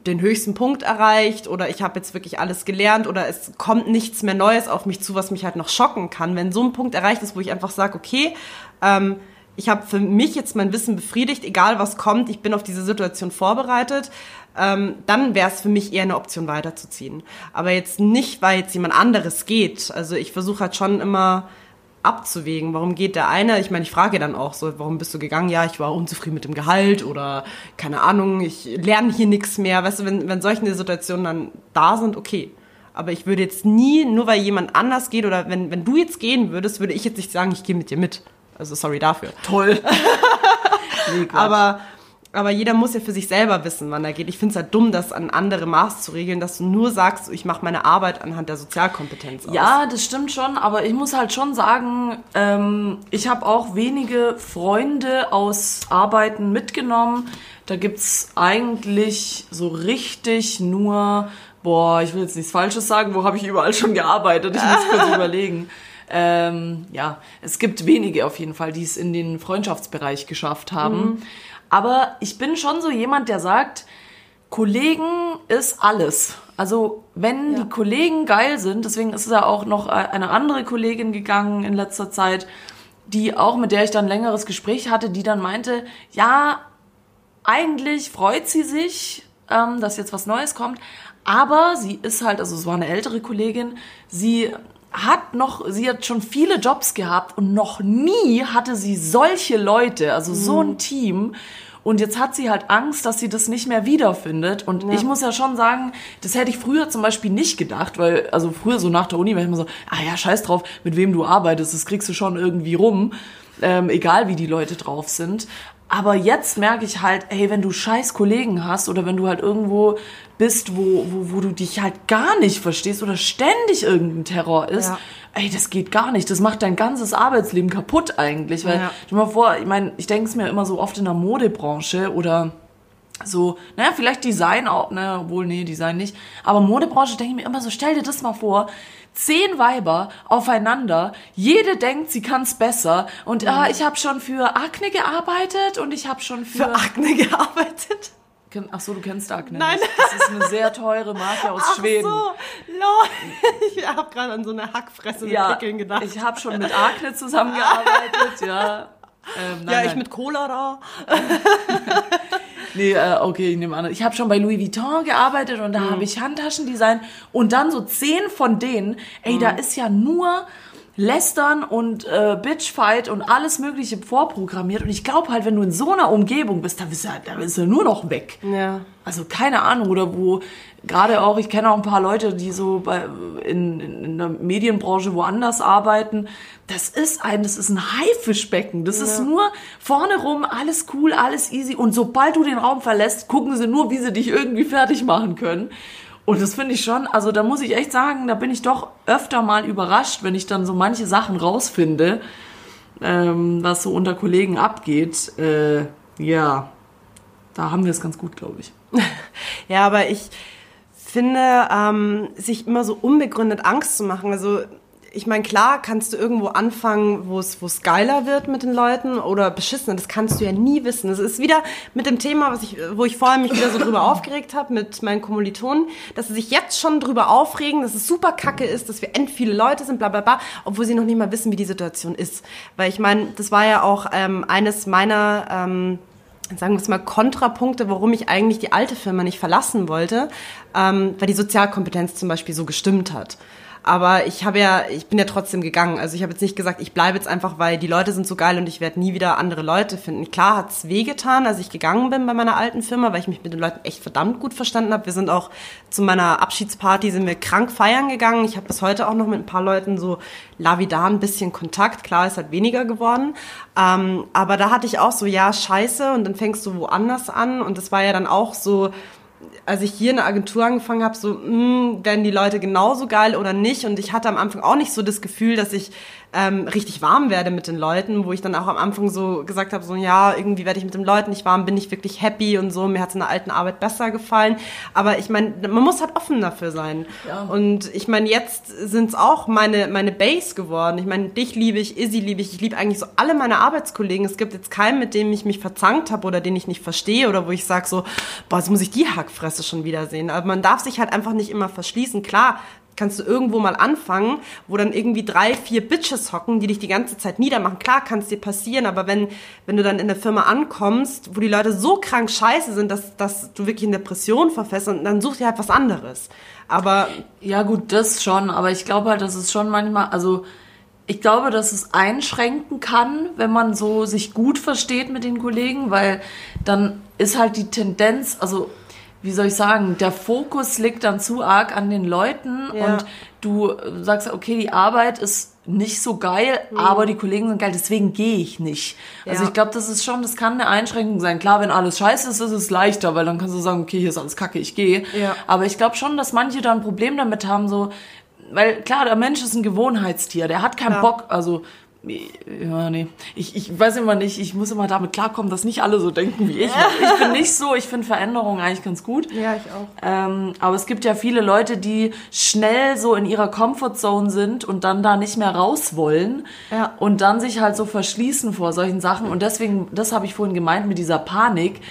Speaker 3: den höchsten Punkt erreicht oder ich habe jetzt wirklich alles gelernt oder es kommt nichts mehr Neues auf mich zu, was mich halt noch schocken kann. Wenn so ein Punkt erreicht ist, wo ich einfach sage, okay, ähm, ich habe für mich jetzt mein Wissen befriedigt, egal was kommt, ich bin auf diese Situation vorbereitet, ähm, dann wäre es für mich eher eine Option weiterzuziehen. Aber jetzt nicht, weil jetzt jemand anderes geht. Also ich versuche halt schon immer abzuwägen, warum geht der eine? Ich meine, ich frage dann auch so, warum bist du gegangen? Ja, ich war unzufrieden mit dem Gehalt oder keine Ahnung, ich lerne hier nichts mehr. Weißt du, wenn, wenn solche Situationen dann da sind, okay. Aber ich würde jetzt nie, nur weil jemand anders geht oder wenn, wenn du jetzt gehen würdest, würde ich jetzt nicht sagen, ich gehe mit dir mit. Also sorry dafür.
Speaker 1: Toll.
Speaker 3: nee, aber Aber jeder muss ja für sich selber wissen, wann er geht. Ich finde es halt dumm, das an andere Maß zu regeln, dass du nur sagst, ich mache meine Arbeit anhand der Sozialkompetenz aus.
Speaker 1: Ja, das stimmt schon, aber ich muss halt schon sagen, ähm, ich habe auch wenige Freunde aus Arbeiten mitgenommen. Da gibt's eigentlich so richtig nur, boah, ich will jetzt nichts Falsches sagen, wo habe ich überall schon gearbeitet? Ich muss kurz überlegen. Ähm, ja, es gibt wenige auf jeden Fall, die es in den Freundschaftsbereich geschafft haben. Aber ich bin schon so jemand, der sagt, Kollegen ist alles. Also wenn
Speaker 3: Ja.
Speaker 1: die Kollegen geil sind, deswegen ist ja auch noch eine andere Kollegin gegangen in letzter Zeit, die auch mit der ich dann ein längeres Gespräch hatte, die dann meinte, ja, eigentlich freut sie sich, ähm, dass jetzt was Neues kommt, aber sie ist halt, also es war eine ältere Kollegin, sie hat noch, sie hat schon viele Jobs gehabt und noch nie hatte sie solche Leute, also so ein Team. Und jetzt hat sie halt Angst, dass sie das nicht mehr wiederfindet. Und ich muss ja schon sagen, das hätte ich früher zum Beispiel nicht gedacht, weil, also früher so nach der Uni war ich immer so, ah ja, scheiß drauf, mit wem du arbeitest, das kriegst du schon irgendwie rum, ähm, egal wie die Leute drauf sind. Aber jetzt merke ich halt, ey, wenn du scheiß Kollegen hast oder wenn du halt irgendwo bist, wo, wo, wo du dich halt gar nicht verstehst oder ständig irgendein Terror ist,
Speaker 3: Ja.
Speaker 1: ey, das geht gar nicht. Das macht dein ganzes Arbeitsleben kaputt eigentlich. Weil,
Speaker 3: Ja.
Speaker 1: stell dir mal vor, ich meine, ich denke es mir immer so oft in der Modebranche oder so, naja, vielleicht Design auch, ne, obwohl, nee, Design nicht. Aber Modebranche denke ich mir immer so, stell dir das mal vor, zehn Weiber aufeinander, jede denkt, sie kann's besser und ah, ich habe schon für Akne gearbeitet und ich habe schon für...
Speaker 3: Für Akne gearbeitet.
Speaker 1: Ach so, du kennst Akne
Speaker 3: Nein.
Speaker 1: nicht. Das ist eine sehr teure Marke aus Schweden.
Speaker 3: Ach so, lol. Ich habe gerade an so eine Hackfresse mit
Speaker 1: Ja,
Speaker 3: Pickeln gedacht.
Speaker 1: ich habe schon mit Akne zusammengearbeitet, ja. Ähm, nein,
Speaker 3: ja, ich
Speaker 1: nein.
Speaker 3: mit Cholera.
Speaker 1: Nee, äh, okay, ich nehme an. Ich habe schon bei Louis Vuitton gearbeitet und da
Speaker 3: Mhm.
Speaker 1: habe ich Handtaschendesign und dann so zehn von denen. Ey,
Speaker 3: Mhm.
Speaker 1: da ist ja nur Lästern und äh, Bitchfight und alles Mögliche vorprogrammiert. Und ich glaube halt, wenn du in so einer Umgebung bist, da bist du, da bist du nur noch weg.
Speaker 3: Ja.
Speaker 1: Also keine Ahnung, oder wo gerade auch, ich kenne auch ein paar Leute, die so bei, in, in, der Medienbranche woanders arbeiten. Das ist ein, das ist ein Haifischbecken. Das ist nur vorne rum, alles cool, alles easy. Und sobald du den Raum verlässt, gucken sie nur, wie sie dich irgendwie fertig machen können. Und das finde ich schon, also da muss ich echt sagen, da bin ich doch öfter mal überrascht, wenn ich dann so manche Sachen rausfinde, ähm, was so unter Kollegen abgeht. Äh, ja, da haben wir es ganz gut, glaube ich.
Speaker 3: Ja, aber ich finde, ähm, sich immer so unbegründet Angst zu machen. Also ich meine, klar kannst du irgendwo anfangen, wo es wo es geiler wird mit den Leuten oder beschissener. Das kannst du ja nie wissen. Das ist wieder mit dem Thema, was ich, wo ich vorher mich wieder so drüber aufgeregt habe mit meinen Kommilitonen, dass sie sich jetzt schon drüber aufregen, dass es super kacke ist, dass wir end viele Leute sind, bla bla bla, obwohl sie noch nicht mal wissen, wie die Situation ist. Weil ich meine, das war ja auch ähm, eines meiner ähm, sagen wir es mal, Kontrapunkte, warum ich eigentlich die alte Firma nicht verlassen wollte, ähm, weil die Sozialkompetenz zum Beispiel so gestimmt hat. Aber ich habe ja, ich bin ja trotzdem gegangen. Also ich habe jetzt nicht gesagt, ich bleibe jetzt einfach, weil die Leute sind so geil und ich werde nie wieder andere Leute finden. Klar hat's wehgetan, als ich gegangen bin bei meiner alten Firma, weil ich mich mit den Leuten echt verdammt gut verstanden habe. Wir sind auch zu meiner Abschiedsparty sind wir krank feiern gegangen. Ich habe bis heute auch noch mit ein paar Leuten so lavidar ein bisschen Kontakt. Klar, ist halt weniger geworden. Ähm, aber da hatte ich auch so, ja, scheiße, und dann fängst du woanders an. Und das war ja dann auch so, als ich hier in der Agentur angefangen habe, so, mh, werden die Leute genauso geil oder nicht? Und ich hatte am Anfang auch nicht so das Gefühl, dass ich ähm, richtig warm werde mit den Leuten, wo ich dann auch am Anfang so gesagt habe, so ja, irgendwie werde ich mit den Leuten nicht warm, bin ich wirklich happy und so. Mir hat es in der alten Arbeit besser gefallen. Aber ich meine, man muss halt offen dafür sein.
Speaker 1: Ja.
Speaker 3: Und ich meine, jetzt sind es auch meine, meine Base geworden. Ich meine, dich liebe ich, Izzy liebe ich, ich liebe eigentlich so alle meine Arbeitskollegen. Es gibt jetzt keinen, mit dem ich mich verzankt habe oder den ich nicht verstehe oder wo ich sage so, boah, jetzt muss ich die Hackfresse schon wiedersehen. Aber man darf sich halt einfach nicht immer verschließen. Klar, kannst du irgendwo mal anfangen, wo dann irgendwie drei, vier Bitches hocken, die dich die ganze Zeit niedermachen. Klar, kann es dir passieren, aber wenn, wenn du dann in der Firma ankommst, wo die Leute so krank scheiße sind, dass, dass du wirklich in Depression verfällst, dann such dir halt was anderes. Aber
Speaker 1: Ja, gut, das schon, aber ich glaube halt, dass es schon manchmal, also ich glaube, dass es einschränken kann, wenn man so sich gut versteht mit den Kollegen, weil dann ist halt die Tendenz, also wie soll ich sagen, der Fokus liegt dann zu arg an den Leuten
Speaker 3: Ja.
Speaker 1: und du sagst, okay, die Arbeit ist nicht so geil, aber die Kollegen sind geil, deswegen gehe ich nicht. Also
Speaker 3: Ja.
Speaker 1: ich glaube, das ist schon, das kann eine Einschränkung sein. Klar, wenn alles scheiße ist, ist es leichter, weil dann kannst du sagen, okay, hier ist alles kacke, ich gehe.
Speaker 3: Ja.
Speaker 1: Aber ich glaube schon, dass manche da ein Problem damit haben, so, weil klar, der Mensch ist ein Gewohnheitstier, der hat keinen. Bock, also ja, nee. Ich, ich weiß immer nicht, ich muss immer damit klarkommen, dass nicht alle so denken wie ich. Ich bin nicht so, ich finde Veränderungen eigentlich ganz gut.
Speaker 3: Ja, ich auch.
Speaker 1: Ähm, aber es gibt ja viele Leute, die schnell so in ihrer Comfortzone sind und dann da nicht mehr raus wollen
Speaker 3: Ja.
Speaker 1: und dann sich halt so verschließen vor solchen Sachen. Und deswegen, das habe ich vorhin gemeint mit dieser Panik.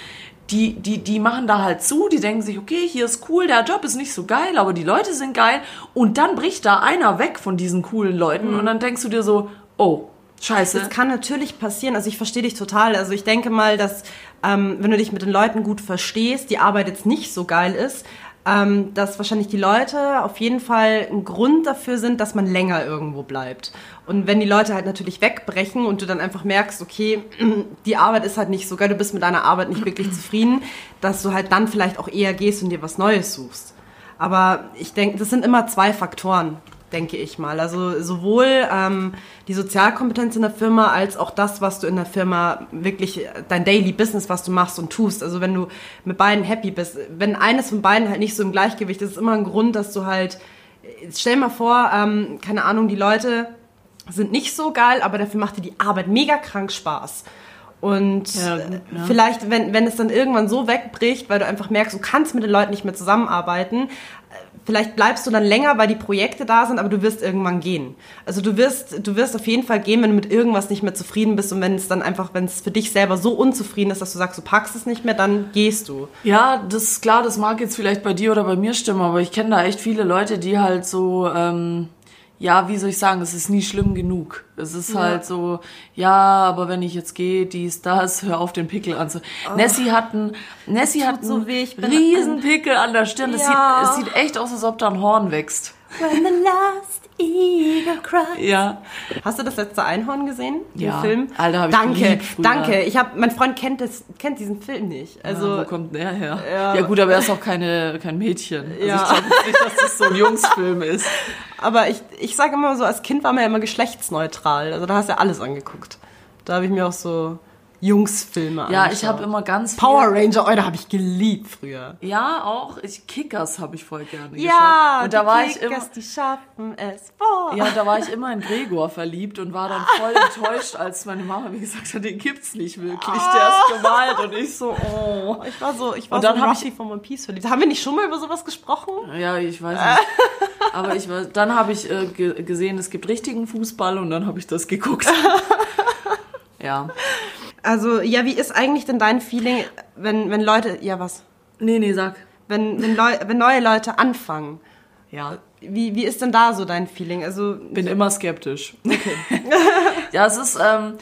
Speaker 1: Die, die, die machen da halt zu, die denken sich, okay, hier ist cool, der Job ist nicht so geil, aber die Leute sind geil. Und dann bricht da einer weg von diesen coolen Leuten
Speaker 3: Mhm.
Speaker 1: und dann denkst du dir so, oh, scheiße.
Speaker 3: Das kann natürlich passieren. Also ich verstehe dich total. Also ich denke mal, dass ähm, wenn du dich mit den Leuten gut verstehst, die Arbeit jetzt nicht so geil ist, ähm, dass wahrscheinlich die Leute auf jeden Fall ein Grund dafür sind, dass man länger irgendwo bleibt. Und wenn die Leute halt natürlich wegbrechen und du dann einfach merkst, okay, die Arbeit ist halt nicht so geil, du bist mit deiner Arbeit nicht wirklich zufrieden, dass du halt dann vielleicht auch eher gehst und dir was Neues suchst. Aber ich denke, das sind immer zwei Faktoren, denke ich mal. Also sowohl ähm, die Sozialkompetenz in der Firma als auch das, was du in der Firma wirklich, äh, dein Daily Business, was du machst und tust. Also wenn du mit beiden happy bist, wenn eines von beiden halt nicht so im Gleichgewicht ist, ist immer ein Grund, dass du halt, stell dir mal vor, ähm, keine Ahnung, die Leute sind nicht so geil, aber dafür macht dir die Arbeit mega krank Spaß. Und
Speaker 1: Ja, gut,
Speaker 3: äh,
Speaker 1: ja.
Speaker 3: vielleicht, wenn, wenn es dann irgendwann so wegbricht, weil du einfach merkst, du kannst mit den Leuten nicht mehr zusammenarbeiten, äh, vielleicht bleibst du dann länger, weil die Projekte da sind, aber du wirst irgendwann gehen. Also du wirst, du wirst auf jeden Fall gehen, wenn du mit irgendwas nicht mehr zufrieden bist und wenn es dann einfach, wenn es für dich selber so unzufrieden ist, dass du sagst, du packst es nicht mehr, dann gehst du.
Speaker 1: Ja, das ist klar, das mag jetzt vielleicht bei dir oder bei mir stimmen, aber ich kenne da echt viele Leute, die halt so, ähm, ja, wie soll ich sagen, es ist nie schlimm genug. Es ist halt so, ja, aber wenn ich jetzt gehe, dies, das, hör auf den Pickel an. Nessie hat einen, Nessie hat
Speaker 3: Oh. so
Speaker 1: einen riesen Pickel an der Stirn. Das
Speaker 3: Ja.
Speaker 1: sieht, es sieht echt aus, als ob da ein Horn wächst.
Speaker 3: When the last eagle cries.
Speaker 1: Ja.
Speaker 3: Hast du das letzte Einhorn gesehen? Den
Speaker 1: Ja.
Speaker 3: Film?
Speaker 1: Alter, hab ich
Speaker 3: Danke, danke. Ich hab, mein Freund kennt das, kennt diesen Film nicht.
Speaker 1: Also,
Speaker 3: Also
Speaker 1: wo kommt der her?
Speaker 3: Ja.
Speaker 1: Ja. gut, aber er ist auch keine, kein Mädchen. Also
Speaker 3: Ja.
Speaker 1: ich glaube nicht, dass das so ein Jungsfilm ist.
Speaker 3: Aber ich, ich sage immer so, als Kind war man ja immer geschlechtsneutral. Also da hast du ja alles angeguckt. Da habe ich mir auch so Jungsfilme
Speaker 1: Ja, ich habe immer ganz viel-
Speaker 3: Power Ranger, oh, da habe ich geliebt früher.
Speaker 1: Ja, auch. Ich, Kickers habe ich voll gerne
Speaker 3: Ja,
Speaker 1: geschaut. Und da
Speaker 3: die
Speaker 1: war ich
Speaker 3: Kickers,
Speaker 1: immer,
Speaker 3: die schaffen es vor.
Speaker 1: ja, da war ich immer in Gregor verliebt und war dann voll enttäuscht, als meine Mama mir gesagt hat, den gibt's nicht wirklich. Der ist gemalt und ich so, oh.
Speaker 3: Ich war so, ich war
Speaker 1: Und dann
Speaker 3: so
Speaker 1: hab
Speaker 3: Rocky von One Piece verliebt. Haben wir nicht schon mal über sowas gesprochen?
Speaker 1: Ja, ich weiß nicht. Aber ich weiß, dann habe ich äh, ge gesehen, es gibt richtigen Fußball und dann habe ich das geguckt. ja.
Speaker 3: Also, ja, wie ist eigentlich denn dein Feeling, wenn, wenn Leute, ja was,
Speaker 1: Nee, nee, sag.
Speaker 3: wenn, wenn, Leu wenn neue Leute anfangen?
Speaker 1: Ja,
Speaker 3: Wie, wie ist denn da so dein Feeling? Also,
Speaker 1: bin immer skeptisch. ja, es ist, ähm,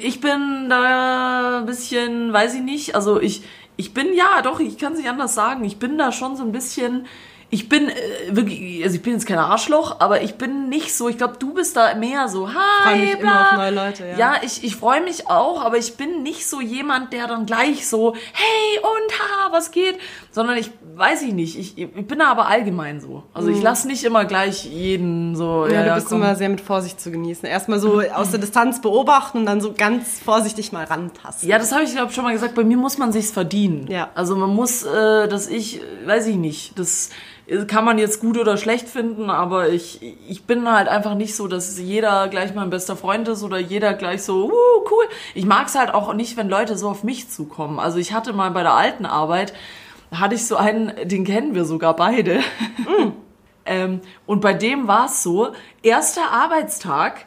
Speaker 1: ich bin da ein bisschen, weiß ich nicht, also ich, ich bin, ja, doch, ich kann es nicht anders sagen, ich bin da schon so ein bisschen, ich bin äh, wirklich, also ich bin jetzt kein Arschloch, aber ich bin nicht so, ich glaube, du bist da mehr so, hi,
Speaker 3: freu mich
Speaker 1: bla.
Speaker 3: immer auf neue Leute, ja.
Speaker 1: Ja, ich, ich freue mich auch, aber ich bin nicht so jemand, der dann gleich so, hey und haha, was geht? Sondern ich weiß ich nicht. Ich, ich bin da aber allgemein so. Also ich lasse nicht immer gleich jeden so.
Speaker 3: Mhm. Ja, du bist
Speaker 1: komm.
Speaker 3: immer sehr mit Vorsicht zu genießen. Erstmal so aus der Distanz beobachten und dann so ganz vorsichtig mal rantasten.
Speaker 1: Ja, das habe ich glaube schon mal gesagt. Bei mir muss man sich's verdienen.
Speaker 3: Ja.
Speaker 1: Also man muss, äh, dass ich, äh, weiß ich nicht, das kann man jetzt gut oder schlecht finden, aber ich, ich bin halt einfach nicht so, dass jeder gleich mein bester Freund ist oder jeder gleich so, uh, cool. Ich mag's halt auch nicht, wenn Leute so auf mich zukommen. Also ich hatte mal bei der alten Arbeit, hatte ich so einen, den kennen wir sogar beide. ähm, und bei dem war es so, erster Arbeitstag,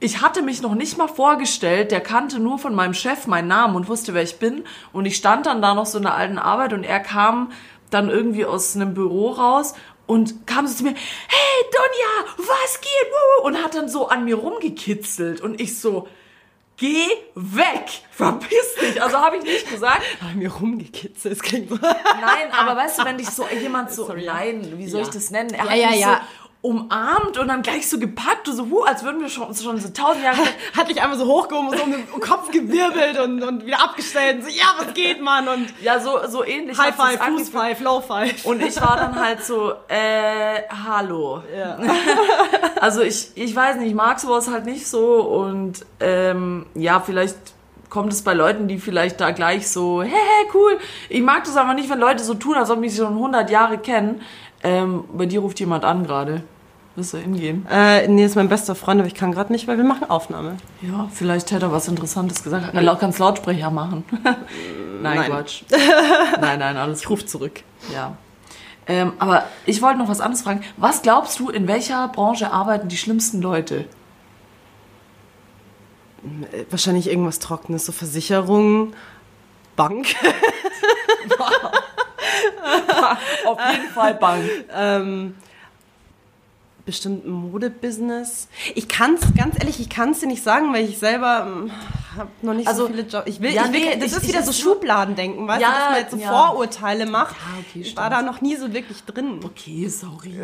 Speaker 1: ich hatte mich noch nicht mal vorgestellt, der kannte nur von meinem Chef meinen Namen und wusste, wer ich bin. Und ich stand dann da noch so in der alten Arbeit und er kam dann irgendwie aus einem Büro raus und kam so zu mir, hey Donja, was geht? Wuhu?" Und hat dann so an mir rumgekitzelt und ich so, geh weg, verpiss dich. Also habe ich nicht gesagt.
Speaker 3: Bei mir rumgekitzelt, das klingt so.
Speaker 1: Nein, aber weißt du, wenn dich so jemand so,
Speaker 3: Sorry.
Speaker 1: nein, wie soll
Speaker 3: Ja.
Speaker 1: ich das nennen? Er
Speaker 3: Ja,
Speaker 1: hat
Speaker 3: ja,
Speaker 1: mich
Speaker 3: ja.
Speaker 1: Umarmt und dann gleich so gepackt und so, huh, als würden wir schon, schon so tausend Jahre.
Speaker 3: Hat dich einmal so hochgehoben und so um den Kopf gewirbelt und, und wieder abgestellt und so, ja, was geht, Mann? Und
Speaker 1: ja, so, so ähnlich.
Speaker 3: High Five. Fuß Five, Low Five.
Speaker 1: Und ich war dann halt so, äh, hallo.
Speaker 3: Ja.
Speaker 1: Also ich, ich weiß nicht, ich mag sowas halt nicht so und ähm, ja, vielleicht kommt es bei Leuten, die vielleicht da gleich so, hey, hey, cool. Ich mag das aber nicht, wenn Leute so tun, als ob mich schon 100 Jahre kennen. Ähm, bei dir ruft jemand an gerade. Willst du hingehen?
Speaker 3: Äh, nee, ist mein bester Freund, aber ich kann gerade nicht, weil wir machen Aufnahme.
Speaker 1: Ja, vielleicht hätte er was Interessantes gesagt. Er kann Lautsprecher machen. nein,
Speaker 3: Nein.
Speaker 1: Quatsch. Nein, nein, alles
Speaker 3: Ich rufe zurück.
Speaker 1: Ja. Ähm, aber ich wollte noch was anderes fragen. Was glaubst du, in welcher Branche arbeiten die schlimmsten Leute?
Speaker 3: Äh, Wahrscheinlich irgendwas Trockenes, so Versicherungen, Bank.
Speaker 1: Auf jeden Fall Bank.
Speaker 3: ähm, bestimmt Modebusiness. Ich kann es, ganz ehrlich, ich kann es dir nicht sagen, weil ich selber habe noch nicht
Speaker 1: Also,
Speaker 3: so viele Jobs. Ich will,
Speaker 1: ja,
Speaker 3: ich will
Speaker 1: nee,
Speaker 3: das
Speaker 1: ich-
Speaker 3: ist
Speaker 1: ich-
Speaker 3: wieder so Schubladendenken, weißt
Speaker 1: Ja,
Speaker 3: du, dass man jetzt so
Speaker 1: ja.
Speaker 3: Vorurteile macht.
Speaker 1: Ja, okay,
Speaker 3: ich war da noch nie so wirklich drin.
Speaker 1: Okay, sorry.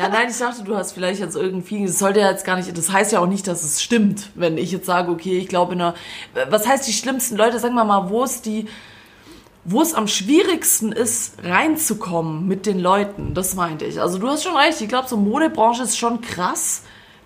Speaker 1: Ja, nein, ich dachte, du hast vielleicht jetzt irgendwie, das sollte ja jetzt gar nicht, das heißt ja auch nicht, dass es stimmt, wenn ich jetzt sage, okay, ich glaube in einer, was heißt die schlimmsten Leute, sagen wir mal, wo es die, wo es am schwierigsten ist, reinzukommen mit den Leuten, das meinte ich. Also du hast schon recht, ich glaube, so Modebranche ist schon krass,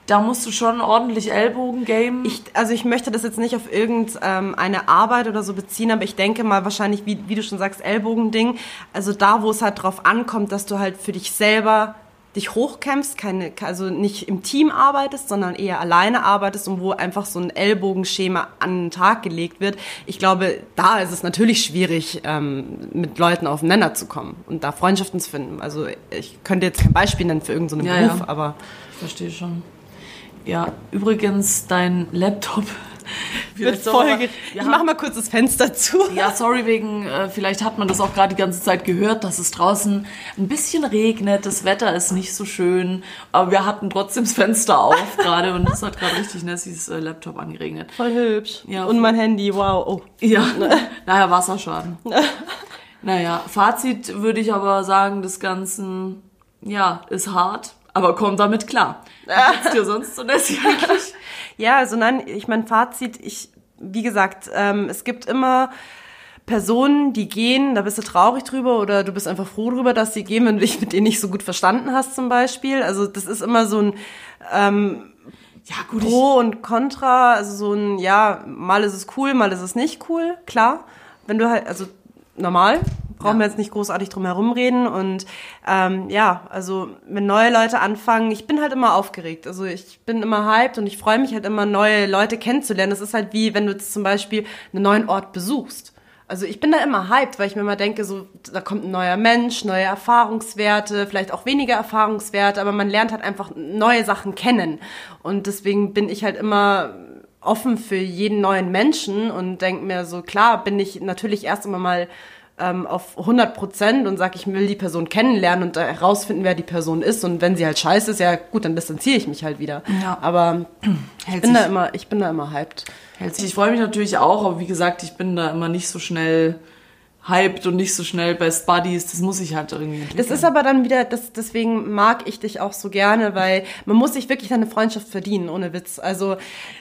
Speaker 1: da musst du schon ordentlich Ellbogen game.
Speaker 3: Ich, also ich möchte das jetzt nicht auf irgendeine eine Arbeit oder so beziehen, aber ich denke mal wahrscheinlich, wie, wie du schon sagst, Ellbogending. Also da, wo es halt drauf ankommt, dass du halt für dich selber dich hochkämpfst, keine, also nicht im Team arbeitest, sondern eher alleine arbeitest und wo einfach so ein Ellbogenschema an den Tag gelegt wird. Ich glaube, da ist es natürlich schwierig, ähm, mit Leuten aufeinander zu kommen und da Freundschaften zu finden. Also ich könnte jetzt kein Beispiel nennen für irgendeinen so
Speaker 1: Ja,
Speaker 3: Beruf,
Speaker 1: ja.
Speaker 3: aber
Speaker 1: Ich verstehe schon. Ja, übrigens, dein Laptop
Speaker 3: wird voll. Ich mach mal kurz das Fenster zu.
Speaker 1: Ja, sorry wegen, äh, vielleicht hat man das auch gerade die ganze Zeit gehört, dass es draußen ein bisschen regnet, das Wetter ist nicht so schön, aber wir hatten trotzdem das Fenster auf gerade und es hat gerade richtig Nessys äh, Laptop angeregnet.
Speaker 3: Voll hübsch.
Speaker 1: Ja,
Speaker 3: und mein Handy, wow. Oh.
Speaker 1: Ja, naja, Wasserschaden. naja, Fazit würde ich aber sagen, des Ganzen, ja, ist hart, aber kommt damit klar. Geht's dir sonst so, Nessie, eigentlich?
Speaker 3: Ja, also nein, ich mein Fazit, ich, wie gesagt, ähm, es gibt immer Personen, die gehen, da bist du traurig drüber oder du bist einfach froh drüber, dass sie gehen, wenn du dich mit denen nicht so gut verstanden hast zum Beispiel. Also das ist immer so ein
Speaker 1: Ja, gut,
Speaker 3: Pro und Contra, also so ein, ja, mal ist es cool, mal ist es nicht cool, klar. Wenn du halt, also normal, brauchen
Speaker 1: Ja.
Speaker 3: wir jetzt nicht großartig drum herum reden. Und ähm, ja, also wenn neue Leute anfangen, ich bin halt immer aufgeregt. Also ich bin immer hyped und ich freue mich halt immer, neue Leute kennenzulernen. Das ist halt wie, wenn du jetzt zum Beispiel einen neuen Ort besuchst. Also ich bin da immer hyped, weil ich mir immer denke, so, da kommt ein neuer Mensch, neue Erfahrungswerte, vielleicht auch weniger Erfahrungswerte, aber man lernt halt einfach neue Sachen kennen. Und deswegen bin ich halt immer offen für jeden neuen Menschen und denke mir so, klar, bin ich natürlich erst einmal mal ähm, auf 100 Prozent und sage, ich will die Person kennenlernen und herausfinden, wer die Person ist. Und wenn sie halt scheiße ist, ja gut, dann distanziere ich mich halt wieder.
Speaker 1: Ja.
Speaker 3: Aber ich
Speaker 1: Hält
Speaker 3: bin,
Speaker 1: sich-
Speaker 3: da immer, ich bin da immer hyped.
Speaker 1: hält sich. Ich freue mich natürlich auch, aber wie gesagt, ich bin da immer nicht so schnell hyped und nicht so schnell Best Buddies. Das muss ich halt irgendwie.
Speaker 3: Das
Speaker 1: entwickeln.
Speaker 3: ist aber dann wieder, das, deswegen mag ich dich auch so gerne, weil man muss sich wirklich deine Freundschaft verdienen, ohne Witz. Also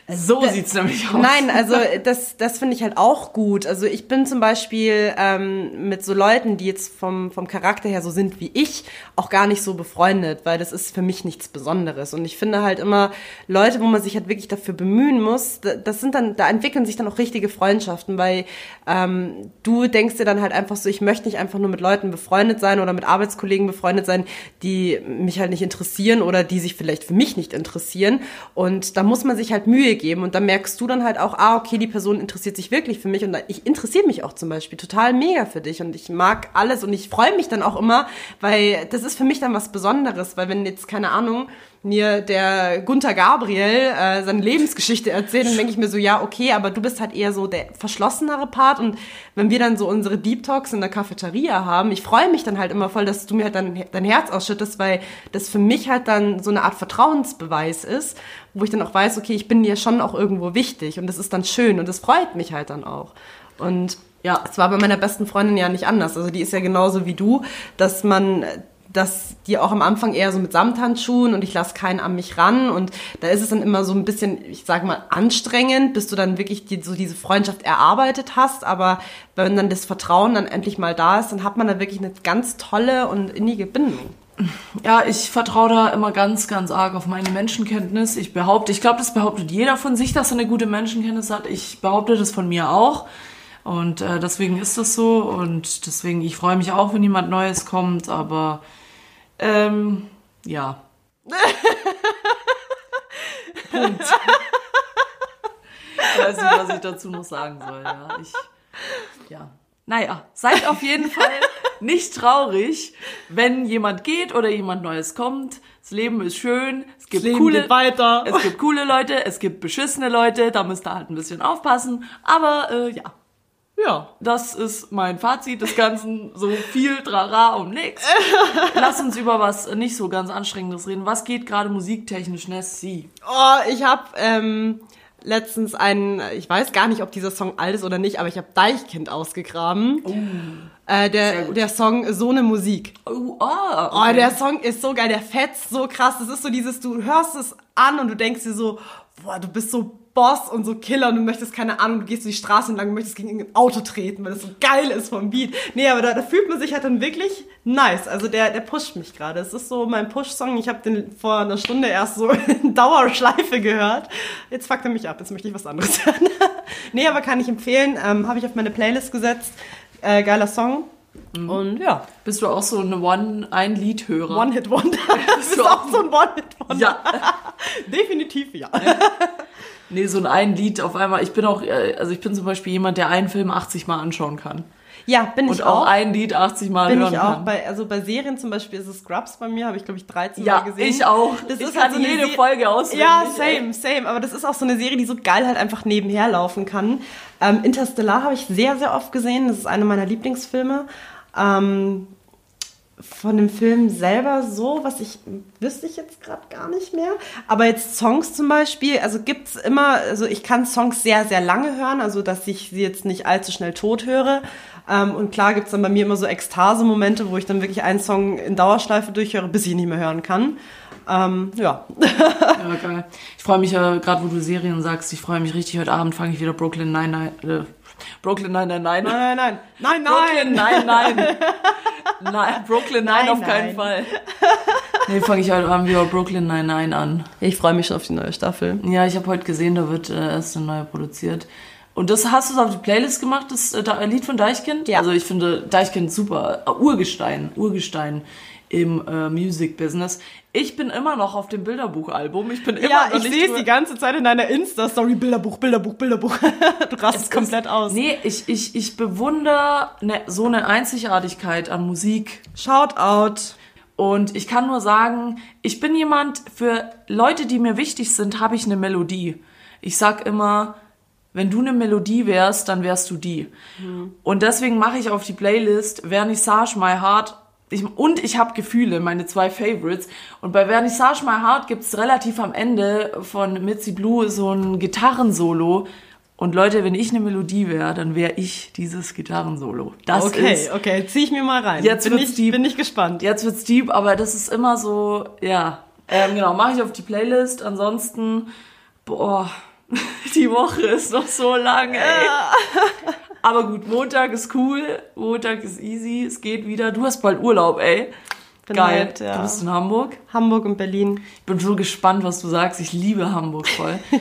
Speaker 1: so sieht's nämlich aus.
Speaker 3: Nein, also das, das finde ich halt auch gut. Also ich bin zum Beispiel ähm, mit so Leuten, die jetzt vom, vom Charakter her so sind wie ich, auch gar nicht so befreundet, weil das ist für mich nichts Besonderes. Und ich finde halt immer Leute, wo man sich halt wirklich dafür bemühen muss, da- das sind dann, da entwickeln sich dann auch richtige Freundschaften, weil ähm, du denkst dir dann halt einfach so, ich möchte nicht einfach nur mit Leuten befreundet sein oder mit Arbeitskollegen befreundet sein, die mich halt nicht interessieren oder die sich vielleicht für mich nicht interessieren. Und da muss man sich halt Mühe geben und da merkst du dann halt auch, ah, okay, die Person interessiert sich wirklich für mich und ich interessiere mich auch zum Beispiel total mega für dich und ich mag alles und ich freue mich dann auch immer, weil das ist für mich dann was Besonderes, weil wenn jetzt, keine Ahnung, mir der Gunther Gabriel äh, seine Lebensgeschichte erzählt, dann denke ich mir so, ja, okay, aber du bist halt eher so der verschlossenere Part und wenn wir dann so unsere Deep Talks in der Cafeteria haben, ich freue mich dann halt immer voll, dass du mir halt dein, dein Herz ausschüttest, weil das für mich halt dann so eine Art Vertrauensbeweis ist, wo ich dann auch weiß, okay, ich bin dir schon auch irgendwo wichtig und das ist dann schön und das freut mich halt dann auch. Und ja, es war bei meiner besten Freundin ja nicht anders. Also die ist ja genauso wie du, dass man dass die auch am Anfang eher so mit Samthandschuhen und ich lasse keinen an mich ran und da ist es dann immer so ein bisschen, ich sag mal, anstrengend, bis du dann wirklich die, so diese Freundschaft erarbeitet hast, aber wenn dann das Vertrauen dann endlich mal da ist, dann hat man da wirklich eine ganz tolle und innige Bindung.
Speaker 1: Ja, ich vertraue da immer ganz, ganz arg auf meine Menschenkenntnis. Ich behaupte, ich glaube, das behauptet jeder von sich, dass er eine gute Menschenkenntnis hat. Ich behaupte das von mir auch. Und äh, deswegen ist das so. Und deswegen, ich freue mich auch, wenn jemand Neues kommt, aber ähm, ja. Punkt. Ich weiß nicht, was ich dazu noch sagen soll. Ja, ich, ja. Naja, seid auf jeden Fall nicht traurig, wenn jemand geht oder jemand Neues kommt. Das Leben ist schön. Es gibt
Speaker 3: Leben
Speaker 1: coole,
Speaker 3: geht weiter.
Speaker 1: Es gibt coole Leute, es gibt beschissene Leute. Da müsst ihr halt ein bisschen aufpassen. Aber äh, ja,
Speaker 3: Ja.
Speaker 1: das ist mein Fazit des Ganzen. So viel Trara um nix. Lass uns über was nicht so ganz Anstrengendes reden. Was geht gerade musiktechnisch, Nessie?
Speaker 3: Oh, ich habe ähm, letztens einen, ich weiß gar nicht, ob dieser Song alt ist oder nicht, aber ich habe Deichkind ausgegraben. Äh, der, der Song So eine Musik.
Speaker 1: Oh, ah,
Speaker 3: Oh, der Song ist so geil, der fetzt so krass. Das ist so dieses, du hörst es an und du denkst dir so, boah, du bist so Boss und so Killer und du möchtest, keine Ahnung, du gehst die Straße entlang und möchtest gegen ein Auto treten, weil das so geil ist vom Beat. Nee, aber da, da fühlt man sich halt dann wirklich nice. Also der, der pusht mich gerade. Es ist so mein Push-Song. Ich habe den vor einer Stunde erst so in Dauerschleife gehört. Jetzt fuckt er mich ab. Jetzt möchte ich was anderes hören. nee, aber kann ich empfehlen. Ähm, habe ich auf meine Playlist gesetzt. Äh, geiler Song. Und ja,
Speaker 1: Bist du auch so eine One, ein Liedhörer?
Speaker 3: One-Hit-Wonder. Das ist
Speaker 1: so.
Speaker 3: auch so ein One-Hit-Wonder.
Speaker 1: Ja.
Speaker 3: Definitiv ja.
Speaker 1: Nee, so ein ein Lied auf einmal. Ich bin auch, äh, also ich bin zum Beispiel jemand, der einen Film 80 Mal anschauen kann.
Speaker 3: Ja, bin ich
Speaker 1: Und auch
Speaker 3: auch.
Speaker 1: ein Lied 80 Mal
Speaker 3: bin
Speaker 1: hören
Speaker 3: ich auch.
Speaker 1: kann.
Speaker 3: Bei, also bei Serien zum Beispiel ist es Scrubs bei mir, habe ich glaube ich 13
Speaker 1: ja,
Speaker 3: Mal gesehen.
Speaker 1: ich auch.
Speaker 3: Das
Speaker 1: ich
Speaker 3: ist
Speaker 1: kann
Speaker 3: halt so eine
Speaker 1: jede
Speaker 3: Se-
Speaker 1: Folge auswendig.
Speaker 3: Ja, same, same. Aber das ist auch so eine Serie, die so geil halt einfach nebenher laufen kann. Ähm, Interstellar habe ich sehr, sehr oft gesehen. Das ist einer meiner Lieblingsfilme. Ähm, von dem Film selber so, was ich wüsste ich jetzt gerade gar nicht mehr. Aber jetzt Songs zum Beispiel, also gibt's immer, also ich kann Songs sehr, sehr lange hören, also dass ich sie jetzt nicht allzu schnell tot höre. Ähm, und klar gibt's dann bei mir immer so Ekstase-Momente, wo ich dann wirklich einen Song in Dauerschleife durchhöre, bis ich ihn nicht mehr hören kann. Ähm, ja.
Speaker 1: Ja, geil. Ich freue mich ja, gerade wo du Serien sagst, ich freue mich richtig. Heute Abend fange ich wieder Brooklyn Nine-Nine. Äh, Brooklyn Nine-Nine-Nine.
Speaker 3: Nein, nein, nein. Nein,
Speaker 1: Brooklyn
Speaker 3: nein.
Speaker 1: Nine-Nine. Nein, Brooklyn Nine
Speaker 3: Nein,
Speaker 1: auf keinen
Speaker 3: nein.
Speaker 1: Fall. Nee, fange ich heute Abend wieder Brooklyn Nine-Nine an.
Speaker 3: Ich freue mich schon auf die neue Staffel.
Speaker 1: Ja, ich habe heute gesehen, da wird äh, erst eine neue produziert. Und das hast du auf die Playlist gemacht, das äh, Lied von Deichkind?
Speaker 3: Ja.
Speaker 1: Also ich finde Deichkind super. Äh, Urgestein, Urgestein im äh, Music-Business. Ich bin immer noch auf dem Bilderbuchalbum. Ich bin immer
Speaker 3: Ja,
Speaker 1: noch
Speaker 3: ich sehe es die ganze Zeit in deiner Insta-Story. Bilderbuch, Bilderbuch, Bilderbuch. Du rastest
Speaker 1: Es
Speaker 3: komplett
Speaker 1: ist,
Speaker 3: aus.
Speaker 1: Nee, ich, ich, ich bewundere ne, so eine Einzigartigkeit an Musik.
Speaker 3: Shoutout.
Speaker 1: Und ich kann nur sagen, ich bin jemand, für Leute, die mir wichtig sind, habe ich eine Melodie. Ich sag immer, wenn du eine Melodie wärst, dann wärst du die. Und deswegen mache ich auf die Playlist Vernissage My Heart. Ich, und ich habe Gefühle, meine zwei Favorites. Und bei Vernissage My Heart gibt's relativ am Ende von Mitzi Blue so ein Gitarrensolo. Und Leute, wenn ich eine Melodie wäre, dann wäre ich dieses Gitarrensolo. Das
Speaker 3: Okay,
Speaker 1: ist
Speaker 3: okay, zieh ich mir mal rein.
Speaker 1: Jetzt
Speaker 3: bin
Speaker 1: wird's
Speaker 3: ich,
Speaker 1: deep.
Speaker 3: bin ich gespannt.
Speaker 1: Jetzt wird's deep, aber das ist immer so, ja. Ähm, genau, mache ich auf die Playlist. Ansonsten, boah, die Woche ist noch so lang, ey. Aber gut, Montag ist cool, Montag ist easy, es geht wieder. Du hast bald Urlaub, ey.
Speaker 3: Bin
Speaker 1: Geil.
Speaker 3: halt, ja.
Speaker 1: Du bist in Hamburg.
Speaker 3: Hamburg und Berlin.
Speaker 1: Ich bin so gespannt, was du sagst. Ich liebe Hamburg voll.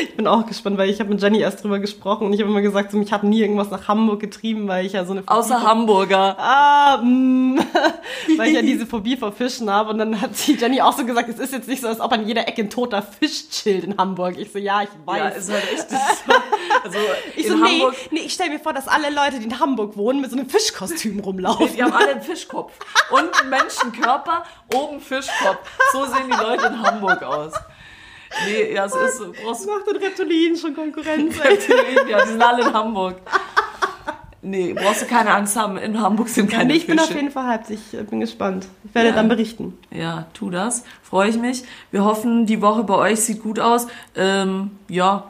Speaker 3: Ich bin auch gespannt, weil ich habe mit Jenny erst drüber gesprochen und ich habe immer gesagt, so, mich hat nie irgendwas nach Hamburg getrieben, weil ich ja so eine
Speaker 1: Außer
Speaker 3: Phobie-
Speaker 1: Hamburger.
Speaker 3: Ah, mm, weil ich ja diese Phobie vor Fischen habe und dann hat die Jenny auch so gesagt, es ist jetzt nicht so, als ob an jeder Ecke ein toter Fisch chillt in Hamburg. Ich so, ja, ich weiß.
Speaker 1: Ja, ist halt echt so. Also
Speaker 3: ich
Speaker 1: in
Speaker 3: so, nee,
Speaker 1: Hamburg,
Speaker 3: nee, ich stelle mir vor, dass alle Leute, die in Hamburg wohnen, mit so einem Fischkostüm rumlaufen.
Speaker 1: Die haben alle einen Fischkopf und einen Menschenkörper, oben Fischkopf. So sehen die Leute in Hamburg aus. Nee, ja, es ist so. Brauchst
Speaker 3: Macht den Reptilien schon Konkurrenz.
Speaker 1: ja, die sind alle in Hamburg. Nee, brauchst du keine Angst haben. In Hamburg sind keine
Speaker 3: nee, ich bin auf
Speaker 1: Fische.
Speaker 3: jeden Fall hyped. Ich bin gespannt. Ich werde
Speaker 1: Ja.
Speaker 3: dann berichten.
Speaker 1: Ja, tu das. Freue ich mich. Wir hoffen, die Woche bei euch sieht gut aus. Ähm, ja,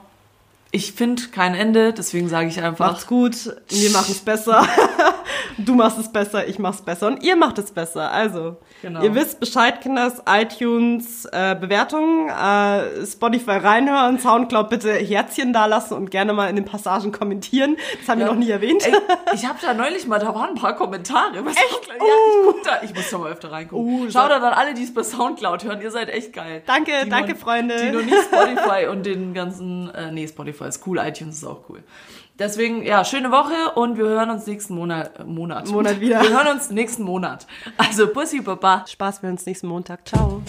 Speaker 1: ich finde kein Ende, deswegen sage ich einfach.
Speaker 3: Macht's gut. Wir machen's besser. Du machst es besser, ich mach's besser und ihr macht es besser. Also,
Speaker 1: Genau.
Speaker 3: ihr wisst Bescheid, Kinders, iTunes, äh, Bewertungen, äh, Spotify reinhören, Soundcloud bitte Herzchen dalassen und gerne mal in den Passagen kommentieren. Das haben wir
Speaker 1: Ja.
Speaker 3: noch nie erwähnt.
Speaker 1: Ey, ich habe da neulich mal, da waren ein paar Kommentare. Was echt? Ja, ich guck da, ich muss da mal öfter reingucken.
Speaker 3: Oh,
Speaker 1: Schaut da dann alle, die es bei Soundcloud hören. Ihr seid echt geil.
Speaker 3: Danke,
Speaker 1: die
Speaker 3: danke,
Speaker 1: noch,
Speaker 3: Freunde.
Speaker 1: Die noch nie Spotify und den ganzen, äh, nee, Spotify ist cool, iTunes ist auch cool. Deswegen, ja, schöne Woche und wir hören uns nächsten Monat. Monat.
Speaker 3: Monat wieder.
Speaker 1: Wir hören uns nächsten Monat. Also, Pussy, Baba.
Speaker 3: Spaß, wir uns nächsten Montag. Ciao.